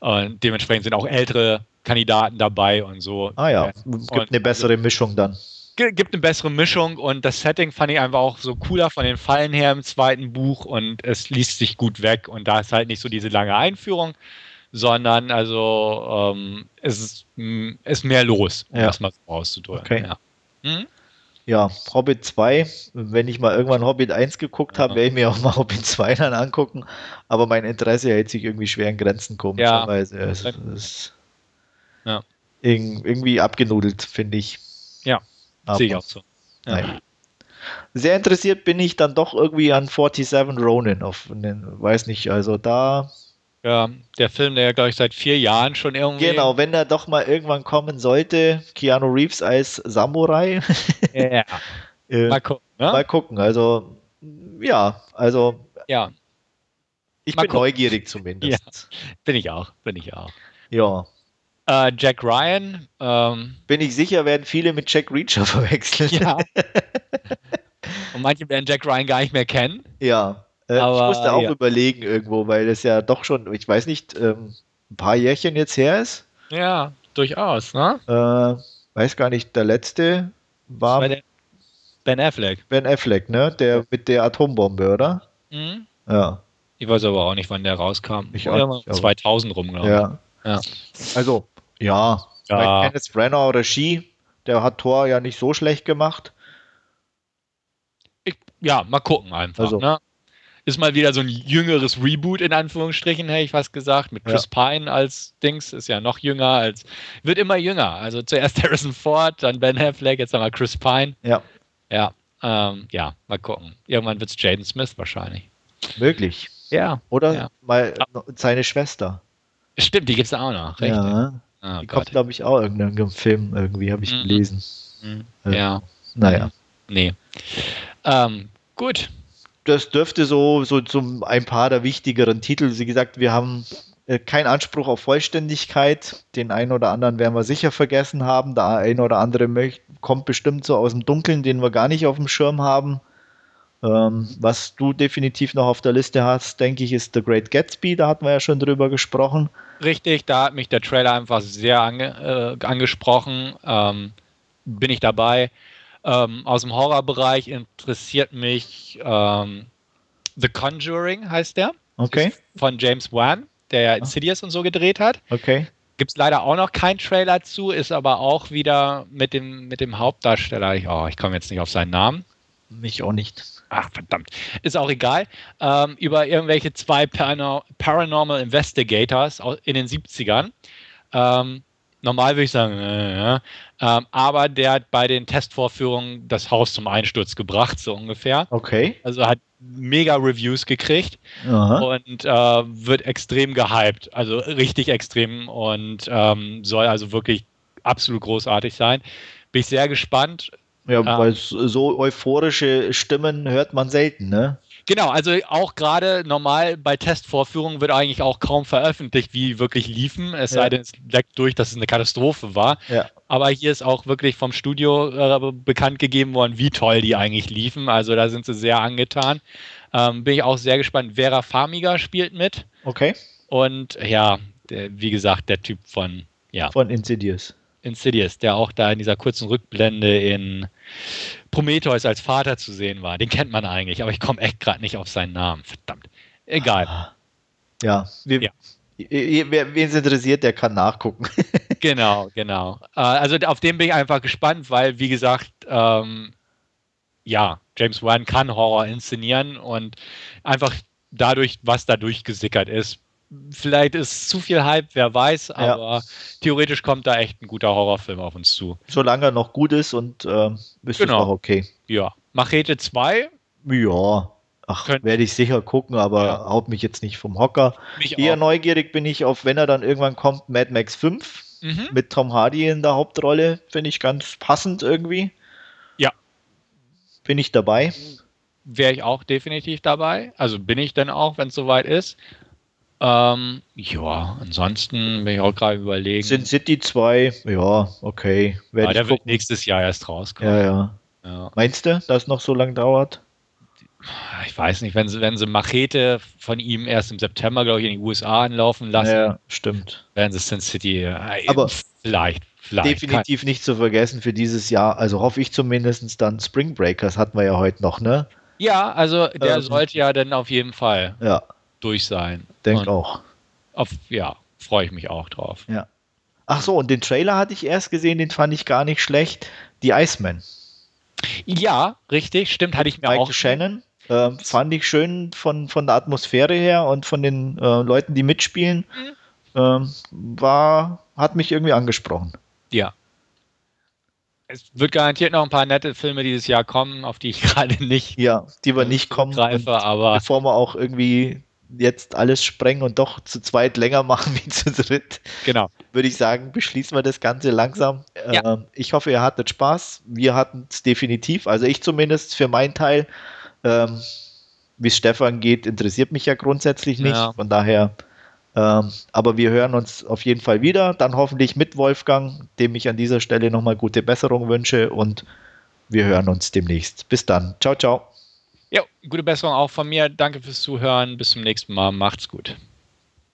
Und dementsprechend sind auch ältere Kandidaten dabei und so. Ah ja, gibt und, eine bessere Mischung dann gibt eine bessere Mischung und das Setting fand ich einfach auch so cooler von den Fallen her im zweiten Buch und es liest sich gut weg und da ist halt nicht so diese lange Einführung, sondern also ähm, es ist, ist, mehr los, um ja. das mal so auszudrücken. Okay. Ja. Hm? Ja. Hobbit 2, wenn ich mal irgendwann Hobbit 1 geguckt habe, ja. werde ich mir auch mal Hobbit 2 dann angucken, aber mein Interesse hält sich irgendwie schwer in Grenzen komischerweise. Ja. Es, es ja. irgendwie abgenudelt, finde ich. Ja. Sehe ich auch so. Ja. Nein. Sehr interessiert bin ich dann doch irgendwie an 47 Ronin. Auf, weiß nicht, also da. Ja, der Film, der ja, glaube ich, seit vier Jahren schon irgendwie. Genau, wenn er doch mal irgendwann kommen sollte, Keanu Reeves als Samurai. Ja. äh, mal gucken. Ne? Mal gucken. Also, ja, also. Ja. Ich mal bin gucken. neugierig zumindest. Ja, bin ich auch, bin ich auch. Ja. Äh, Jack Ryan. Ähm, Bin ich sicher, werden viele mit Jack Reacher verwechseln. Ja. Und manche werden Jack Ryan gar nicht mehr kennen. Ja. Äh, Aber, ich musste auch ja. überlegen irgendwo, weil das ja doch schon, ich weiß nicht, ähm, ein paar Jährchen jetzt her ist. Ja, durchaus, ne? Äh, weiß gar nicht, der letzte war. war ben Affleck. Ben Affleck, ne? Der mit der Atombombe, oder? Mhm. Ja. Ich weiß aber auch nicht, wann der rauskam. Ich auch nicht, 2000 rum, glaube ich. Ja. ja. Also, ja, ja. Kenneth Brenner oder Ski, der hat Tor ja nicht so schlecht gemacht. Ich, ja, mal gucken einfach. Also. Ne? Ist mal wieder so ein jüngeres Reboot in Anführungsstrichen, hätte ich fast gesagt, mit Chris ja. Pine als Dings, ist ja noch jünger als, wird immer jünger. Also zuerst Harrison Ford, dann Ben Affleck, jetzt einmal Chris Pine. Ja. Ja, ähm, ja, mal gucken. Irgendwann wird es Jaden Smith wahrscheinlich. Möglich. Ja. Oder ja. mal seine Schwester. Stimmt, die gibt es auch noch. Richtig. Ja. Oh, die Gott. kommt, glaube ich, auch in irgendeinem Film irgendwie, habe ich mhm. gelesen. Mhm. Ja. Naja. Nee. Ähm, gut. Das dürfte so, so zum ein paar der wichtigeren Titel. Wie gesagt, wir haben äh, keinen Anspruch auf Vollständigkeit. Den einen oder anderen werden wir sicher vergessen haben. Der ein oder andere kommt bestimmt so aus dem Dunkeln, den wir gar nicht auf dem Schirm haben. Ähm, was du definitiv noch auf der Liste hast, denke ich, ist The Great Gatsby. Da hatten wir ja schon drüber gesprochen. Richtig, da hat mich der Trailer einfach sehr ange, äh, angesprochen. Ähm, bin ich dabei. Ähm, aus dem Horrorbereich interessiert mich ähm, The Conjuring, heißt der. Okay. Von James Wan, der ja Insidious und so gedreht hat. Okay. Gibt es leider auch noch keinen Trailer zu, ist aber auch wieder mit dem, mit dem Hauptdarsteller. Ich, oh, ich komme jetzt nicht auf seinen Namen. Mich auch nicht ach verdammt, ist auch egal, ähm, über irgendwelche zwei Paranormal Investigators in den 70ern. Ähm, normal würde ich sagen, äh, ja. ähm, aber der hat bei den Testvorführungen das Haus zum Einsturz gebracht, so ungefähr. Okay. Also hat mega Reviews gekriegt Aha. und äh, wird extrem gehypt, also richtig extrem und ähm, soll also wirklich absolut großartig sein. Bin ich sehr gespannt. Ja, ähm, weil so euphorische Stimmen hört man selten, ne? Genau, also auch gerade normal bei Testvorführungen wird eigentlich auch kaum veröffentlicht, wie wirklich liefen. Es ja. sei denn, es leckt durch, dass es eine Katastrophe war. Ja. Aber hier ist auch wirklich vom Studio äh, bekannt gegeben worden, wie toll die eigentlich liefen. Also da sind sie sehr angetan. Ähm, bin ich auch sehr gespannt. Vera Farmiga spielt mit. Okay. Und ja, der, wie gesagt, der Typ von Ja. Von Insidious. Insidious, der auch da in dieser kurzen Rückblende in Prometheus als Vater zu sehen war. Den kennt man eigentlich, aber ich komme echt gerade nicht auf seinen Namen. Verdammt. Egal. Ja, wir, ja. Wen es interessiert, der kann nachgucken. genau, genau. Äh, also auf den bin ich einfach gespannt, weil, wie gesagt, ähm, ja, James Wan kann Horror inszenieren und einfach dadurch, was da durchgesickert ist. Vielleicht ist zu viel Hype, wer weiß, aber ja. theoretisch kommt da echt ein guter Horrorfilm auf uns zu. Solange er noch gut ist und äh, ist genau. es auch okay. Ja. Machete 2? Ja. Ach, werde ich sicher gucken, aber ja. haut mich jetzt nicht vom Hocker. Mich Eher auch. neugierig bin ich auf, wenn er dann irgendwann kommt, Mad Max 5 mhm. mit Tom Hardy in der Hauptrolle. Finde ich ganz passend irgendwie. Ja. Bin ich dabei. Wäre ich auch definitiv dabei. Also bin ich dann auch, wenn es soweit ist. Ähm, ja, ansonsten bin ich auch gerade überlegen. Sind City 2, ja, okay. Ja, der wird nächstes Jahr erst rauskommen. Ja, ja. ja. Meinst du, dass es noch so lange dauert? ich weiß nicht, wenn sie, wenn sie Machete von ihm erst im September, glaube ich, in die USA anlaufen lassen. Ja, stimmt. Werden sie Sin City äh, Aber vielleicht, vielleicht. Definitiv kann. nicht zu vergessen für dieses Jahr, also hoffe ich zumindest dann Spring Breakers hatten wir ja heute noch, ne? Ja, also der ähm, sollte ja dann auf jeden Fall ja. Durch sein. Denk auch. Auf, ja, freue ich mich auch drauf. Ja. Ach so, und den Trailer hatte ich erst gesehen, den fand ich gar nicht schlecht. Die Iceman. Ja, richtig, stimmt, hatte ich mir Michael auch. Shannon. Ähm, fand ich schön von, von der Atmosphäre her und von den äh, Leuten, die mitspielen. Mhm. Ähm, war, hat mich irgendwie angesprochen. Ja. Es wird garantiert noch ein paar nette Filme dieses Jahr kommen, auf die ich gerade nicht. Ja, die wir nicht kommen. Greife, aber bevor wir auch irgendwie jetzt alles sprengen und doch zu zweit länger machen wie zu dritt. Genau. Würde ich sagen, beschließen wir das Ganze langsam. Ja. Ähm, ich hoffe, ihr hattet Spaß. Wir hatten es definitiv. Also ich zumindest für meinen Teil. Ähm, Wie es Stefan geht, interessiert mich ja grundsätzlich nicht. Ja. Von daher, ähm, aber wir hören uns auf jeden Fall wieder. Dann hoffentlich mit Wolfgang, dem ich an dieser Stelle nochmal gute Besserung wünsche und wir hören uns demnächst. Bis dann. Ciao, ciao. Ja, gute Besserung auch von mir. Danke fürs Zuhören. Bis zum nächsten Mal. Macht's gut.